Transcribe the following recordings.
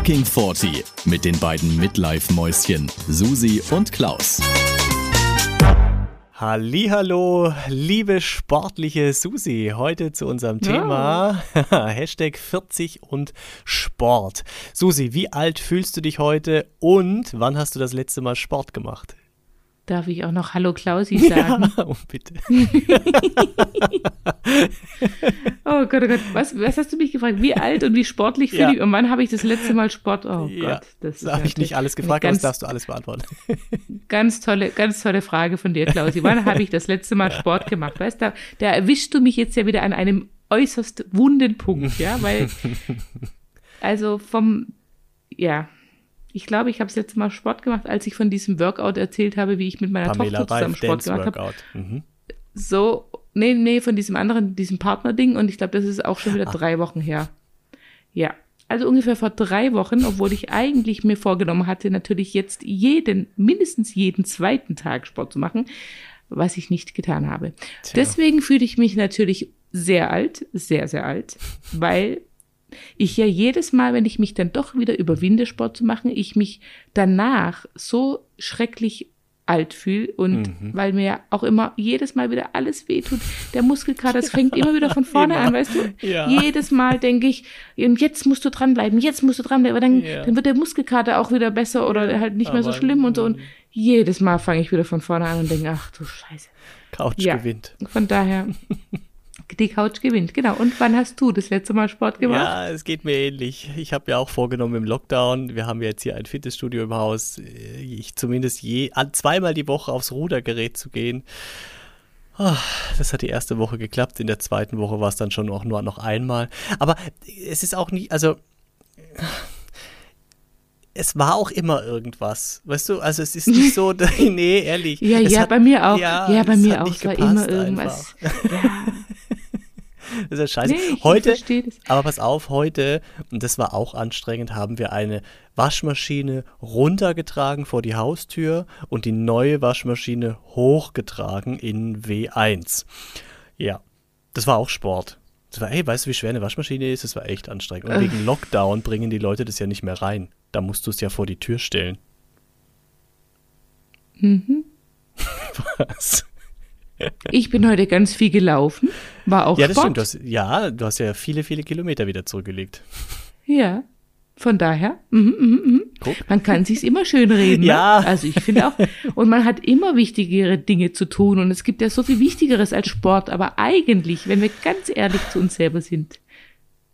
Fucking 40 mit den beiden Midlife-Mäuschen Susi und Klaus. Hallo, liebe sportliche Susi, heute zu unserem Thema ja. Hashtag 40 und Sport. Susi, wie alt fühlst du dich heute und wann hast du das letzte Mal Sport gemacht? Darf ich auch noch Hallo Klausi sagen? Ja, oh, bitte. oh Gott, oh Gott. Was, was hast du mich gefragt? Wie alt und wie sportlich ja. ich? Und wann habe ich das letzte Mal Sport? Oh ja, Gott. Das habe ich nicht alles gefragt, ganz, aber das darfst du alles beantworten. ganz tolle, ganz tolle Frage von dir, Klausi. Wann habe ich das letzte Mal Sport gemacht? Weißt du, da erwischst du mich jetzt ja wieder an einem äußerst wunden Punkt, ja, weil, also vom, ja, ich glaube, ich habe das letzte Mal Sport gemacht, als ich von diesem Workout erzählt habe, wie ich mit meiner Pamela Tochter zusammen Sport gemacht habe. Mhm. So, nee, nee, von diesem anderen, diesem Partner-Ding. Und ich glaube, das ist auch schon wieder Ach. drei Wochen her. Ja. Also ungefähr vor drei Wochen, obwohl ich eigentlich mir vorgenommen hatte, natürlich jetzt jeden, mindestens jeden zweiten Tag Sport zu machen, was ich nicht getan habe. Tja. Deswegen fühle ich mich natürlich sehr alt, sehr, sehr alt, weil ich ja jedes Mal, wenn ich mich dann doch wieder überwinde, Sport zu machen, ich mich danach so schrecklich alt fühle und mhm. weil mir ja auch immer jedes Mal wieder alles wehtut. Der Muskelkater, das fängt immer wieder von vorne an, weißt du? Ja. Jedes Mal denke ich, jetzt musst du dranbleiben, jetzt musst du dranbleiben, aber dann, ja. dann wird der Muskelkater auch wieder besser oder halt nicht aber mehr so schlimm und so. Und jedes Mal fange ich wieder von vorne an und denke, ach du Scheiße. Couch ja, gewinnt. Von daher. Die Couch gewinnt, genau. Und wann hast du das letzte Mal Sport gemacht? Ja, es geht mir ähnlich. Ich habe ja auch vorgenommen im Lockdown, wir haben jetzt hier ein Fitnessstudio im Haus, ich zumindest je, zweimal die Woche aufs Rudergerät zu gehen. Oh, das hat die erste Woche geklappt, in der zweiten Woche war es dann schon auch nur noch einmal. Aber es ist auch nicht, also es war auch immer irgendwas. Weißt du, also es ist nicht so, nee, ehrlich. Ja, ja, hat, bei mir auch. Ja, ja bei mir auch. Es war immer irgendwas. Ja. Das ist ja scheiße. Nee, heute, aber pass auf, heute, und das war auch anstrengend, haben wir eine Waschmaschine runtergetragen vor die Haustür und die neue Waschmaschine hochgetragen in W1. Ja, das war auch Sport. Das war, hey, weißt du, wie schwer eine Waschmaschine ist? Das war echt anstrengend. Und äh. wegen Lockdown bringen die Leute das ja nicht mehr rein. Da musst du es ja vor die Tür stellen. Mhm. Was? Ich bin heute ganz viel gelaufen, war auch Ja, das Sport. stimmt. Du hast, ja, du hast ja viele, viele Kilometer wieder zurückgelegt. Ja, von daher, mm, mm, mm. man kann sich's immer schön reden. Ne? Ja. Ne? Also ich finde auch, und man hat immer wichtigere Dinge zu tun und es gibt ja so viel Wichtigeres als Sport. Aber eigentlich, wenn wir ganz ehrlich zu uns selber sind,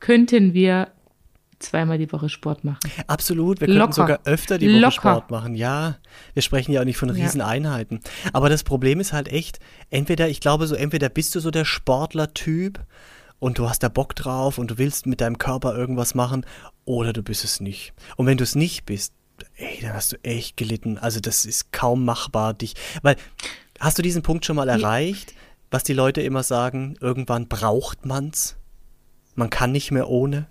könnten wir zweimal die Woche Sport machen. Absolut, wir könnten sogar öfter die Woche Locker. Sport machen. Ja, wir sprechen ja auch nicht von Rieseneinheiten. Aber das Problem ist halt echt, entweder, ich glaube so, entweder bist du so der Sportler-Typ und du hast da Bock drauf und du willst mit deinem Körper irgendwas machen oder du bist es nicht. Und wenn du es nicht bist, ey, dann hast du echt gelitten. Also das ist kaum machbar, dich, weil, hast du diesen Punkt schon mal erreicht, was die Leute immer sagen, irgendwann braucht man's? Man kann nicht mehr ohne?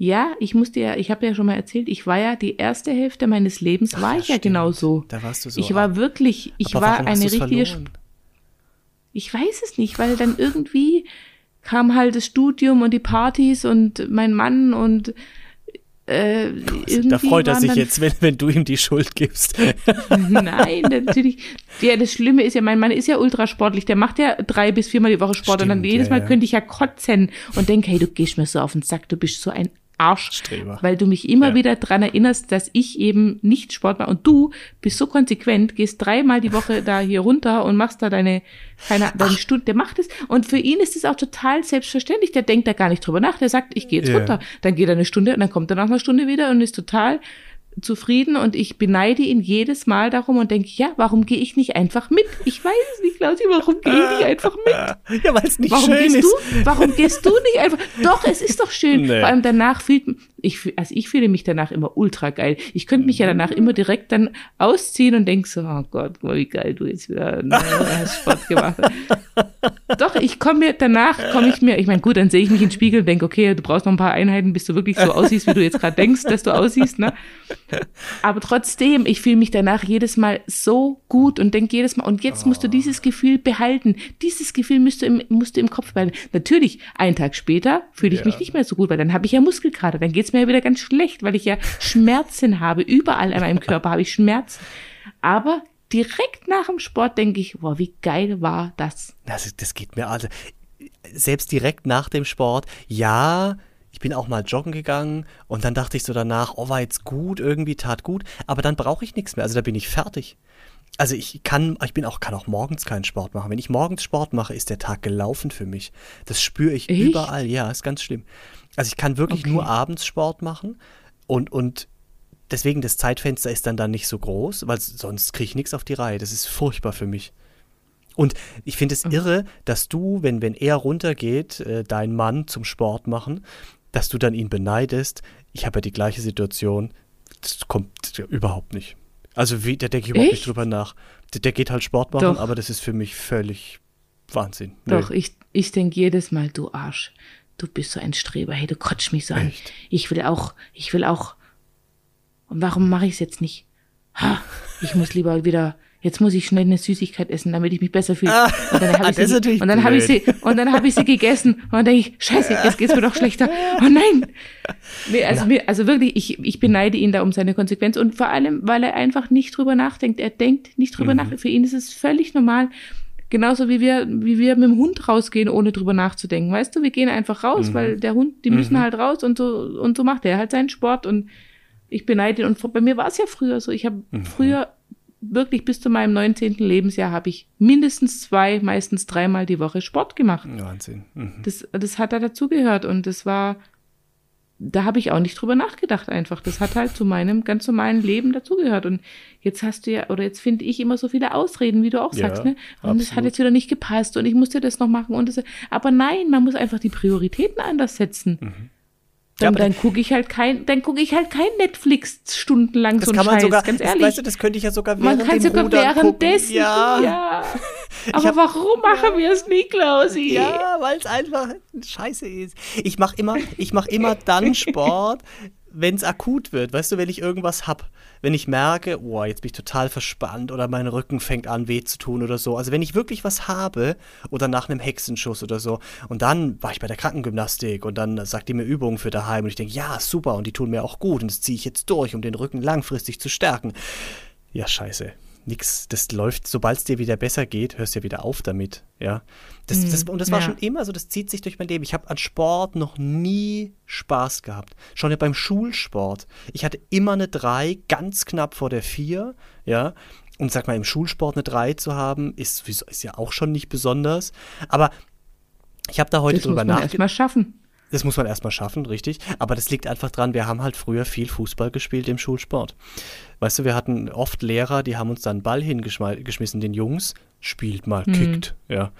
Ja, ich musste ja, ich habe ja schon mal erzählt, ich war ja die erste Hälfte meines Lebens Ach, war ich ja genau so. Da warst du so. Ich war wirklich, ich war eine richtige. Verloren? Ich weiß es nicht, weil dann irgendwie kam halt das Studium und die Partys und mein Mann und äh, da freut er sich jetzt, wenn, wenn du ihm die Schuld gibst. Nein, natürlich. Ja, das Schlimme ist ja, mein Mann ist ja ultrasportlich. Der macht ja drei bis viermal die Woche Sport Stimmt, und dann jedes Mal ja, ja. könnte ich ja kotzen und denke, hey, du gehst mir so auf den Sack, du bist so ein Arschstreber. Weil du mich immer ja. wieder dran erinnerst, dass ich eben nicht Sport mache. Und du bist so konsequent, gehst dreimal die Woche da hier runter und machst da deine, keine, deine Stunde. Der macht es. Und für ihn ist es auch total selbstverständlich. Der denkt da gar nicht drüber nach. Der sagt, ich gehe jetzt yeah. runter. Dann geht er eine Stunde und dann kommt er nach einer Stunde wieder und ist total zufrieden und ich beneide ihn jedes Mal darum und denke, ja, warum gehe ich nicht einfach mit? Ich weiß es nicht, Klausi, warum gehe ich nicht einfach mit? Ja, weil es nicht warum schön ist. Du, warum gehst du nicht einfach? Doch, es ist doch schön. Nee. Vor allem danach fühlt ich, also ich fühle mich danach immer ultra geil. Ich könnte mich ja danach immer direkt dann ausziehen und denke so, oh Gott, wie geil du jetzt wieder ne, hast Sport gemacht. Doch, ich komme mir, danach komme ich mir, ich meine, gut, dann sehe ich mich im Spiegel und denke, okay, du brauchst noch ein paar Einheiten, bis du wirklich so aussiehst, wie du jetzt gerade denkst, dass du aussiehst, ne? Aber trotzdem, ich fühle mich danach jedes Mal so gut und denke jedes Mal, und jetzt musst du dieses Gefühl behalten. Dieses Gefühl musst du im, musst du im Kopf behalten. Natürlich, einen Tag später fühle ich ja. mich nicht mehr so gut, weil dann habe ich ja Muskelkater, dann geht's geht's mir ja wieder ganz schlecht, weil ich ja Schmerzen habe. Überall an meinem Körper habe ich Schmerzen. Aber direkt nach dem Sport denke ich, boah, wie geil war das? Das, das geht mir also. Selbst direkt nach dem Sport, ja, ich bin auch mal joggen gegangen und dann dachte ich so danach, oh, war jetzt gut, irgendwie tat gut, aber dann brauche ich nichts mehr. Also da bin ich fertig. Also ich kann, ich bin auch, kann auch morgens keinen Sport machen. Wenn ich morgens Sport mache, ist der Tag gelaufen für mich. Das spüre ich Echt? überall. Ja, ist ganz schlimm. Also ich kann wirklich okay. nur abends Sport machen und, und deswegen das Zeitfenster ist dann dann nicht so groß, weil sonst kriege ich nichts auf die Reihe. Das ist furchtbar für mich. Und ich finde es irre, dass du, wenn, wenn er runtergeht, äh, dein Mann zum Sport machen, dass du dann ihn beneidest. Ich habe ja die gleiche Situation. Das kommt überhaupt nicht. Also wie, da denke ich überhaupt Echt? nicht drüber nach. Der, der, geht halt Sport machen, Doch. aber das ist für mich völlig Wahnsinn. Doch, ich, ich denke jedes Mal, du Arsch, du bist so ein Streber, hey, du kotsch mich so an. Echt? Ich will auch, ich will auch. Und warum mache ich es jetzt nicht? Ha, ich muss lieber wieder jetzt muss ich schnell eine Süßigkeit essen, damit ich mich besser fühle. Ah, und dann habe ich, sie, und dann hab ich sie, und dann habe ich sie gegessen und dann denke ich, scheiße, jetzt geht's mir doch schlechter. Oh nein! Also, mir, also wirklich, ich, ich beneide ihn da um seine Konsequenz und vor allem, weil er einfach nicht drüber nachdenkt. Er denkt nicht drüber mhm. nach. Für ihn ist es völlig normal. Genauso wie wir, wie wir mit dem Hund rausgehen, ohne drüber nachzudenken. Weißt du, wir gehen einfach raus, mhm. weil der Hund, die müssen mhm. halt raus und so, und so macht er halt seinen Sport und ich beneide ihn. Und bei mir war es ja früher so. Ich habe mhm. früher wirklich bis zu meinem 19. Lebensjahr habe ich mindestens zwei, meistens dreimal die Woche Sport gemacht. Wahnsinn. Mhm. Das, das hat da dazugehört und das war, da habe ich auch nicht drüber nachgedacht einfach. Das hat halt zu meinem ganz normalen Leben dazugehört. Und jetzt hast du ja, oder jetzt finde ich immer so viele Ausreden, wie du auch sagst, ja, ne? Und das hat jetzt wieder nicht gepasst und ich musste das noch machen und das. Aber nein, man muss einfach die Prioritäten anders setzen. Mhm. Dann, ja, dann gucke ich halt kein, dann gucke ich halt kein Netflix stundenlang das so kann man Scheiß, sogar, ganz ehrlich. Weißt du, das könnte ich ja sogar während Man kann sogar Rudern währenddessen. Ja. ja. Aber hab, warum machen wir es nie, Klausi? Ja, weil es einfach Scheiße ist. Ich mache immer, ich mache immer dann Sport, wenn es akut wird, weißt du, wenn ich irgendwas hab, wenn ich merke, oh, jetzt bin ich total verspannt oder mein Rücken fängt an weh zu tun oder so. Also wenn ich wirklich was habe oder nach einem Hexenschuss oder so und dann war ich bei der Krankengymnastik und dann sagt die mir Übungen für daheim und ich denke, ja, super und die tun mir auch gut und das ziehe ich jetzt durch, um den Rücken langfristig zu stärken. Ja, scheiße nix, das läuft, sobald es dir wieder besser geht, hörst du ja wieder auf damit, ja. Das, das, mhm. und das war ja. schon immer so, das zieht sich durch mein Leben. Ich habe an Sport noch nie Spaß gehabt. Schon ja beim Schulsport. Ich hatte immer eine 3, ganz knapp vor der 4, ja. Und sag mal, im Schulsport eine 3 zu haben, ist, ist ja auch schon nicht besonders. Aber ich habe da heute das drüber nachgedacht. Das muss man erstmal schaffen. Das muss man erstmal schaffen, richtig. Aber das liegt einfach dran, wir haben halt früher viel Fußball gespielt im Schulsport. Weißt du, wir hatten oft Lehrer, die haben uns dann Ball hingeschmissen, den Jungs, spielt mal, mhm. kickt, ja.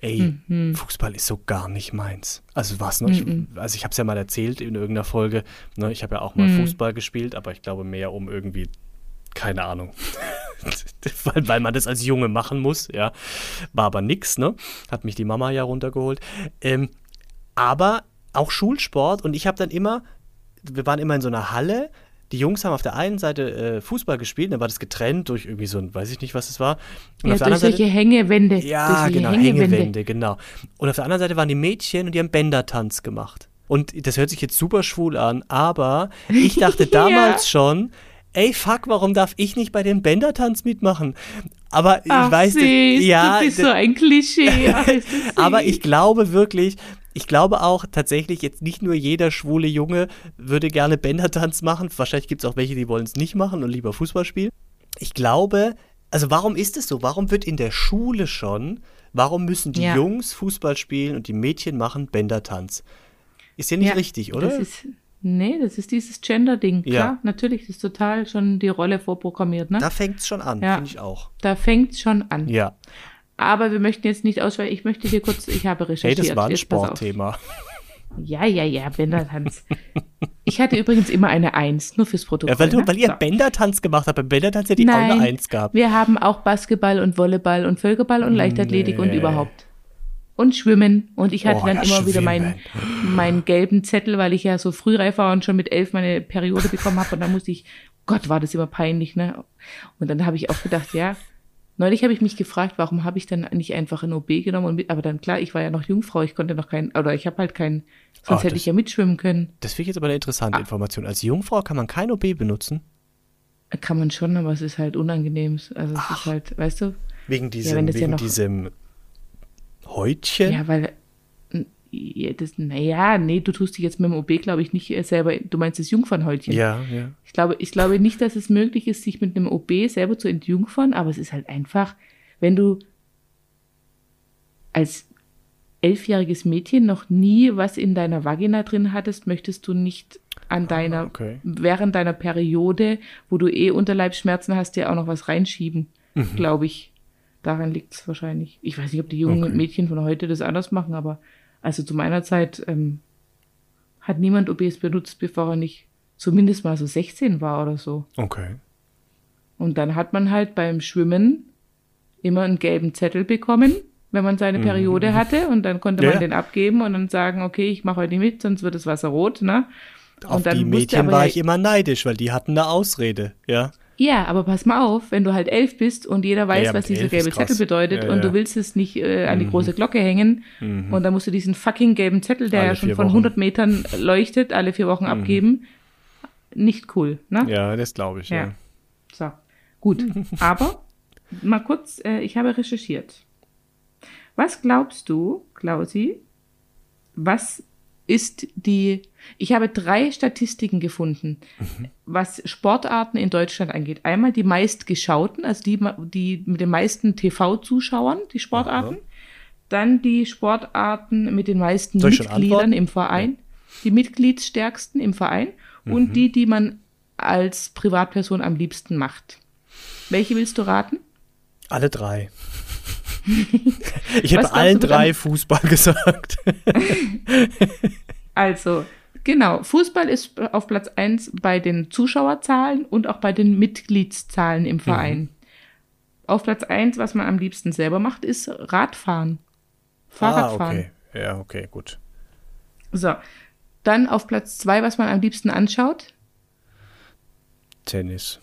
Ey, mhm. Fußball ist so gar nicht meins. Also was noch? Mhm. Ich, also ich habe es ja mal erzählt in irgendeiner Folge. Ne, ich habe ja auch mal mhm. Fußball gespielt, aber ich glaube mehr um irgendwie keine Ahnung. weil, weil man das als Junge machen muss, ja. War aber nix, ne? Hat mich die Mama ja runtergeholt. Ähm, aber auch Schulsport und ich habe dann immer, wir waren immer in so einer Halle. Die Jungs haben auf der einen Seite äh, Fußball gespielt, dann war das getrennt durch irgendwie so ein, weiß ich nicht, was es war. Und ja, auf der durch solche Seite, Hängewände. Ja, genau, Hängewände. Hängewände, genau. Und auf der anderen Seite waren die Mädchen und die haben Bändertanz gemacht. Und das hört sich jetzt super schwul an, aber ich dachte damals ja. schon, ey, fuck, warum darf ich nicht bei dem Bändertanz mitmachen? Aber ich Ach, weiß, süß, ja, du bist so ein Klischee. aber ich glaube wirklich, ich glaube auch tatsächlich jetzt nicht nur jeder schwule Junge würde gerne Bändertanz machen. Wahrscheinlich gibt es auch welche, die wollen es nicht machen und lieber Fußball spielen. Ich glaube, also warum ist es so? Warum wird in der Schule schon, warum müssen die ja. Jungs Fußball spielen und die Mädchen machen Bändertanz? Ist ja nicht ja, richtig, oder? Das ist, nee, das ist dieses Gender-Ding. Klar, ja. natürlich, das ist total schon die Rolle vorprogrammiert. Ne? Da fängt es schon an, ja. finde ich auch. Da fängt es schon an. Ja. Aber wir möchten jetzt nicht ausweichen. Ich möchte dir kurz, ich habe recherchiert. Hey, das war ein Sportthema. Ja, ja, ja, Bändertanz. Ich hatte übrigens immer eine Eins, nur fürs Protokoll. Ja, weil, du, ne? weil ihr so. Bändertanz gemacht habt. Beim Bändertanz hätte ich Nein, auch eine Eins gehabt. Wir haben auch Basketball und Volleyball und Völkerball und Leichtathletik nee. und überhaupt. Und Schwimmen. Und ich hatte oh, dann ja, immer wieder meinen, meinen gelben Zettel, weil ich ja so frühreif war und schon mit elf meine Periode bekommen habe. Und dann musste ich, Gott, war das immer peinlich, ne? Und dann habe ich auch gedacht, ja, Neulich habe ich mich gefragt, warum habe ich dann nicht einfach ein OB genommen und mit, aber dann klar, ich war ja noch Jungfrau, ich konnte noch keinen, oder ich habe halt keinen, sonst Ach, hätte das, ich ja mitschwimmen können. Das finde ich jetzt aber eine interessante ah. Information. Als Jungfrau kann man kein OB benutzen? Kann man schon, aber es ist halt unangenehm. Also es Ach, ist halt, weißt du? Wegen diesem, ja, wegen ja noch, diesem Häutchen? Ja, weil ja, das, naja, nee, du tust dich jetzt mit dem OB, glaube ich, nicht selber, du meinst das Jungfernhäutchen. Ja, ja. Ich glaube, ich glaube nicht, dass es möglich ist, sich mit einem OB selber zu entjungfern, aber es ist halt einfach, wenn du als elfjähriges Mädchen noch nie was in deiner Vagina drin hattest, möchtest du nicht an ah, deiner, okay. während deiner Periode, wo du eh Unterleibsschmerzen hast, dir auch noch was reinschieben, mhm. glaube ich. Daran liegt es wahrscheinlich. Ich weiß nicht, ob die jungen okay. Mädchen von heute das anders machen, aber also zu meiner Zeit ähm, hat niemand OBs benutzt, bevor er nicht zumindest mal so 16 war oder so. Okay. Und dann hat man halt beim Schwimmen immer einen gelben Zettel bekommen, wenn man seine mhm. Periode mhm. hatte und dann konnte man ja. den abgeben und dann sagen, okay, ich mache heute nicht mit, sonst wird das Wasser rot, ne? Auf die Mädchen war ich immer neidisch, weil die hatten eine Ausrede, ja. Ja, aber pass mal auf, wenn du halt elf bist und jeder weiß, ja, was dieser gelbe Zettel bedeutet ja, und du willst es nicht äh, an die mhm. große Glocke hängen mhm. und dann musst du diesen fucking gelben Zettel, der alle ja schon von Wochen. 100 Metern leuchtet, alle vier Wochen mhm. abgeben. Nicht cool, ne? Ja, das glaube ich, ja. ja. So, gut. aber mal kurz, äh, ich habe recherchiert. Was glaubst du, Klausi, was ist die, ich habe drei Statistiken gefunden, mhm. was Sportarten in Deutschland angeht. Einmal die meistgeschauten, also die, die mit den meisten TV-Zuschauern, die Sportarten. Aha. Dann die Sportarten mit den meisten Mitgliedern im Verein, ja. die Mitgliedsstärksten im Verein mhm. und die, die man als Privatperson am liebsten macht. Welche willst du raten? Alle drei. ich habe allen drei Fußball gesagt. also, genau. Fußball ist auf Platz 1 bei den Zuschauerzahlen und auch bei den Mitgliedszahlen im Verein. Mhm. Auf Platz 1, was man am liebsten selber macht, ist Radfahren. Fahrradfahren. Ah, okay. Ja, okay, gut. So. Dann auf Platz 2, was man am liebsten anschaut. Tennis.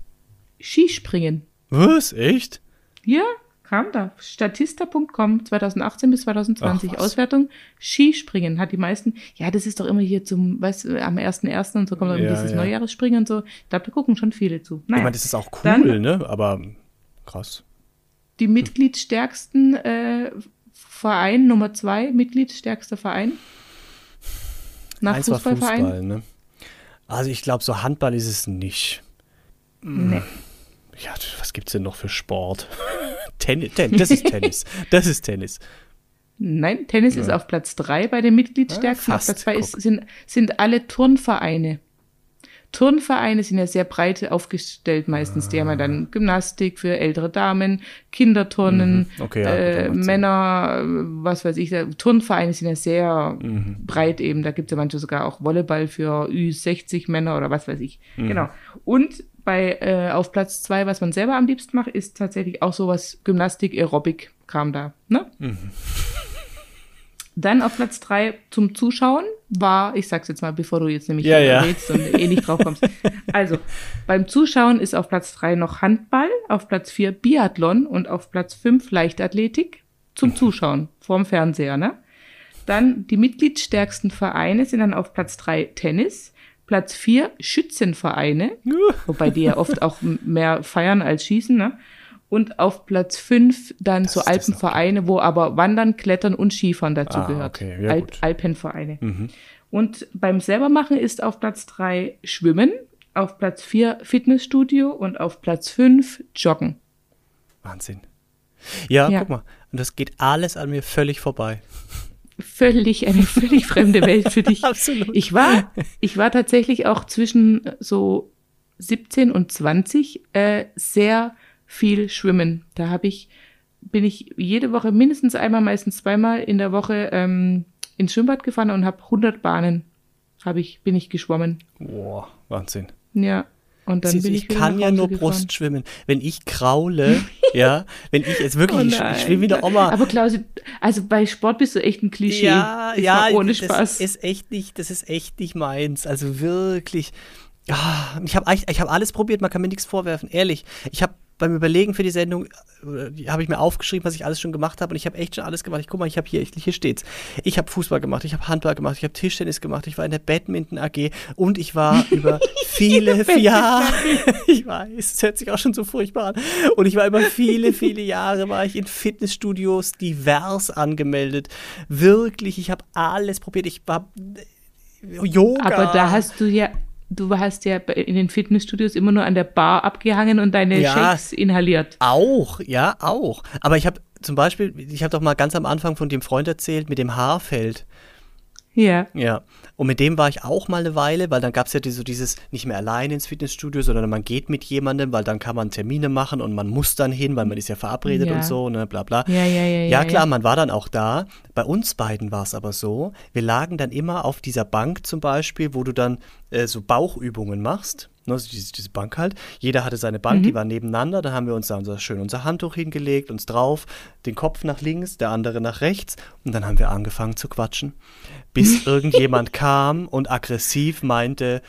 Skispringen. Was? Echt? Ja, kam da. Statista.com 2018 bis 2020 Ach, Auswertung. Skispringen hat die meisten. Ja, das ist doch immer hier zum, weißt du, am 1.1. und so kommt dann ja, dieses ja. Neujahresspringen und so. Ich glaube, da gucken schon viele zu. Naja. Ich meine, das ist auch cool, dann, ne? Aber krass. Die Mitgliedstärksten äh, Verein, Nummer zwei, Mitgliedstärkster Verein. Nach Eins Fußballverein. Fußball, ne? Also ich glaube, so Handball ist es nicht. Nee. Ja, was gibt's denn noch für Sport? Tennis, Ten, das ist Tennis. Das ist Tennis. Nein, Tennis ja. ist auf Platz 3 bei den Mitgliedstärken. Ja, auf Platz 2 sind, sind alle Turnvereine. Turnvereine sind ja sehr breit aufgestellt meistens. Ah. Die haben ja dann Gymnastik für ältere Damen, Kinderturnen, mhm. okay, ja, äh, Männer, was weiß ich. Turnvereine sind ja sehr mhm. breit eben. Da gibt es ja manche sogar auch Volleyball für Ü60 Männer oder was weiß ich. Mhm. Genau. Und bei äh, auf Platz zwei, was man selber am liebsten macht, ist tatsächlich auch sowas Gymnastik, Aerobic kam da. Ne? Mhm. Dann auf Platz drei zum Zuschauen war, ich sag's jetzt mal, bevor du jetzt nämlich ja, ja. redest und eh nicht drauf kommst. Also, beim Zuschauen ist auf Platz drei noch Handball, auf Platz vier Biathlon und auf Platz fünf Leichtathletik zum Zuschauen vorm Fernseher, ne? Dann die mitgliedsstärksten Vereine sind dann auf Platz drei Tennis, Platz 4 Schützenvereine, wobei die ja oft auch mehr feiern als schießen, ne? Und auf Platz 5 dann das so Alpenvereine, wo aber Wandern, Klettern und Skifahren dazu ah, gehört. Okay. Ja, Alp Alpenvereine. Mhm. Und beim selbermachen ist auf Platz 3 Schwimmen, auf Platz 4 Fitnessstudio und auf Platz 5 Joggen. Wahnsinn. Ja, ja, guck mal. Und das geht alles an mir völlig vorbei völlig, eine völlig fremde Welt für dich. Absolut. Ich war, ich war tatsächlich auch zwischen so 17 und 20 äh, sehr viel schwimmen. Da habe ich, bin ich jede Woche mindestens einmal, meistens zweimal in der Woche ähm, ins Schwimmbad gefahren und habe 100 Bahnen habe ich, bin ich geschwommen. Boah, Wahnsinn. Ja, und dann Sie, bin ich, ich kann ja nur gefahren. Brust schwimmen. Wenn ich kraule, ja, wenn ich jetzt wirklich, oh ich, schwimme wie eine Oma. Aber Klausi, also bei Sport bist du echt ein Klischee. Ja, ja, ohne Spaß. Das ist echt nicht, das ist echt nicht meins. Also wirklich. Ja, ich habe ich hab alles probiert, man kann mir nichts vorwerfen, ehrlich. Ich habe beim Überlegen für die Sendung äh, habe ich mir aufgeschrieben, was ich alles schon gemacht habe und ich habe echt schon alles gemacht. Ich guck mal, ich habe hier, hier steht's. Ich habe Fußball gemacht, ich habe Handball gemacht, ich habe Tischtennis gemacht, ich war in der Badminton AG und ich war über viele Jahre, ich weiß, es hört sich auch schon so furchtbar an, und ich war über viele, viele Jahre war ich in Fitnessstudios divers angemeldet. Wirklich, ich habe alles probiert. Ich war Yoga. Aber da hast du ja du hast ja in den Fitnessstudios immer nur an der Bar abgehangen und deine ja, Shakes inhaliert. Auch, ja, auch. Aber ich habe zum Beispiel, ich habe doch mal ganz am Anfang von dem Freund erzählt mit dem Haarfeld. Ja. Ja. Und mit dem war ich auch mal eine Weile, weil dann gab es ja so dieses nicht mehr allein ins Fitnessstudio, sondern man geht mit jemandem, weil dann kann man Termine machen und man muss dann hin, weil man ist ja verabredet ja. und so, ne, bla bla. Ja, ja, ja. Ja, klar, man war dann auch da. Bei uns beiden war es aber so, wir lagen dann immer auf dieser Bank zum Beispiel, wo du dann äh, so Bauchübungen machst. Ne, also diese, diese, Bank halt. Jeder hatte seine Bank, mhm. die war nebeneinander. Da haben wir uns da unser, schön unser Handtuch hingelegt, uns drauf, den Kopf nach links, der andere nach rechts. Und dann haben wir angefangen zu quatschen, bis irgendjemand kam und aggressiv meinte,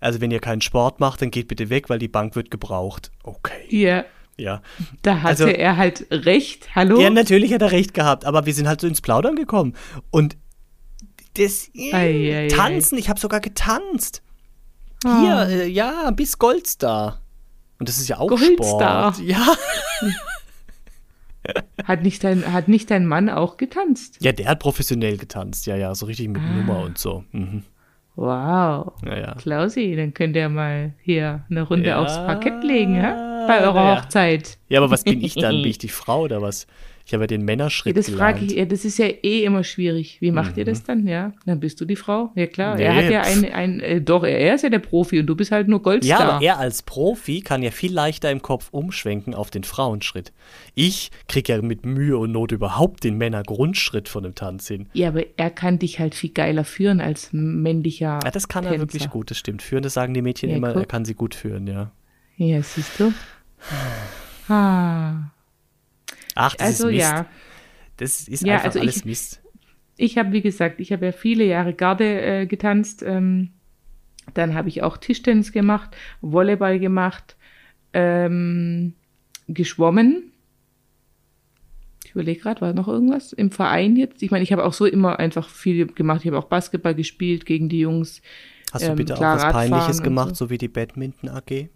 also wenn ihr keinen Sport macht, dann geht bitte weg, weil die Bank wird gebraucht. Okay. Ja. Ja. Da hatte also, er halt recht. Hallo? Ja, natürlich hat er recht gehabt, aber wir sind halt so ins Plaudern gekommen. Und das ei, ei, Tanzen, ei. ich habe sogar getanzt. Hier, ah. äh, ja, bis Goldstar. Und das ist ja auch Goldstar. Sport. Ja. hat, nicht dein, hat nicht dein Mann auch getanzt? Ja, der hat professionell getanzt, ja, ja, so richtig mit ah. Nummer und so. Mhm. Wow. Ja, ja. Klausi, dann könnt ihr mal hier eine Runde ja, aufs Parkett legen, hä? bei eurer Hochzeit. Ja, aber was bin ich dann? Bin ich die Frau oder was? Ich habe ja den Männerschritt ja, Das frage ich, ja, das ist ja eh immer schwierig. Wie macht mhm. ihr das dann? Ja, dann bist du die Frau. Ja klar, nee. er hat ja ein, ein äh, doch, er ist ja der Profi und du bist halt nur Goldstar. Ja, aber er als Profi kann ja viel leichter im Kopf umschwenken auf den Frauenschritt. Ich kriege ja mit Mühe und Not überhaupt den Männergrundschritt von dem Tanz hin. Ja, aber er kann dich halt viel geiler führen als männlicher Ja, das kann Tänzer. er wirklich gut, das stimmt. Führen, das sagen die Mädchen ja, immer, guck. er kann sie gut führen, ja. Ja, siehst du. Ah. Ach, das also, ist Mist. ja. Das ist ja, einfach also alles ich, Mist. Ich habe, wie gesagt, ich habe ja viele Jahre Garde äh, getanzt. Ähm, dann habe ich auch Tischtennis gemacht, Volleyball gemacht, ähm, geschwommen. Ich überlege gerade, war noch irgendwas im Verein jetzt? Ich meine, ich habe auch so immer einfach viel gemacht. Ich habe auch Basketball gespielt gegen die Jungs. Hast du ähm, bitte auch was Peinliches gemacht, so. so wie die Badminton AG?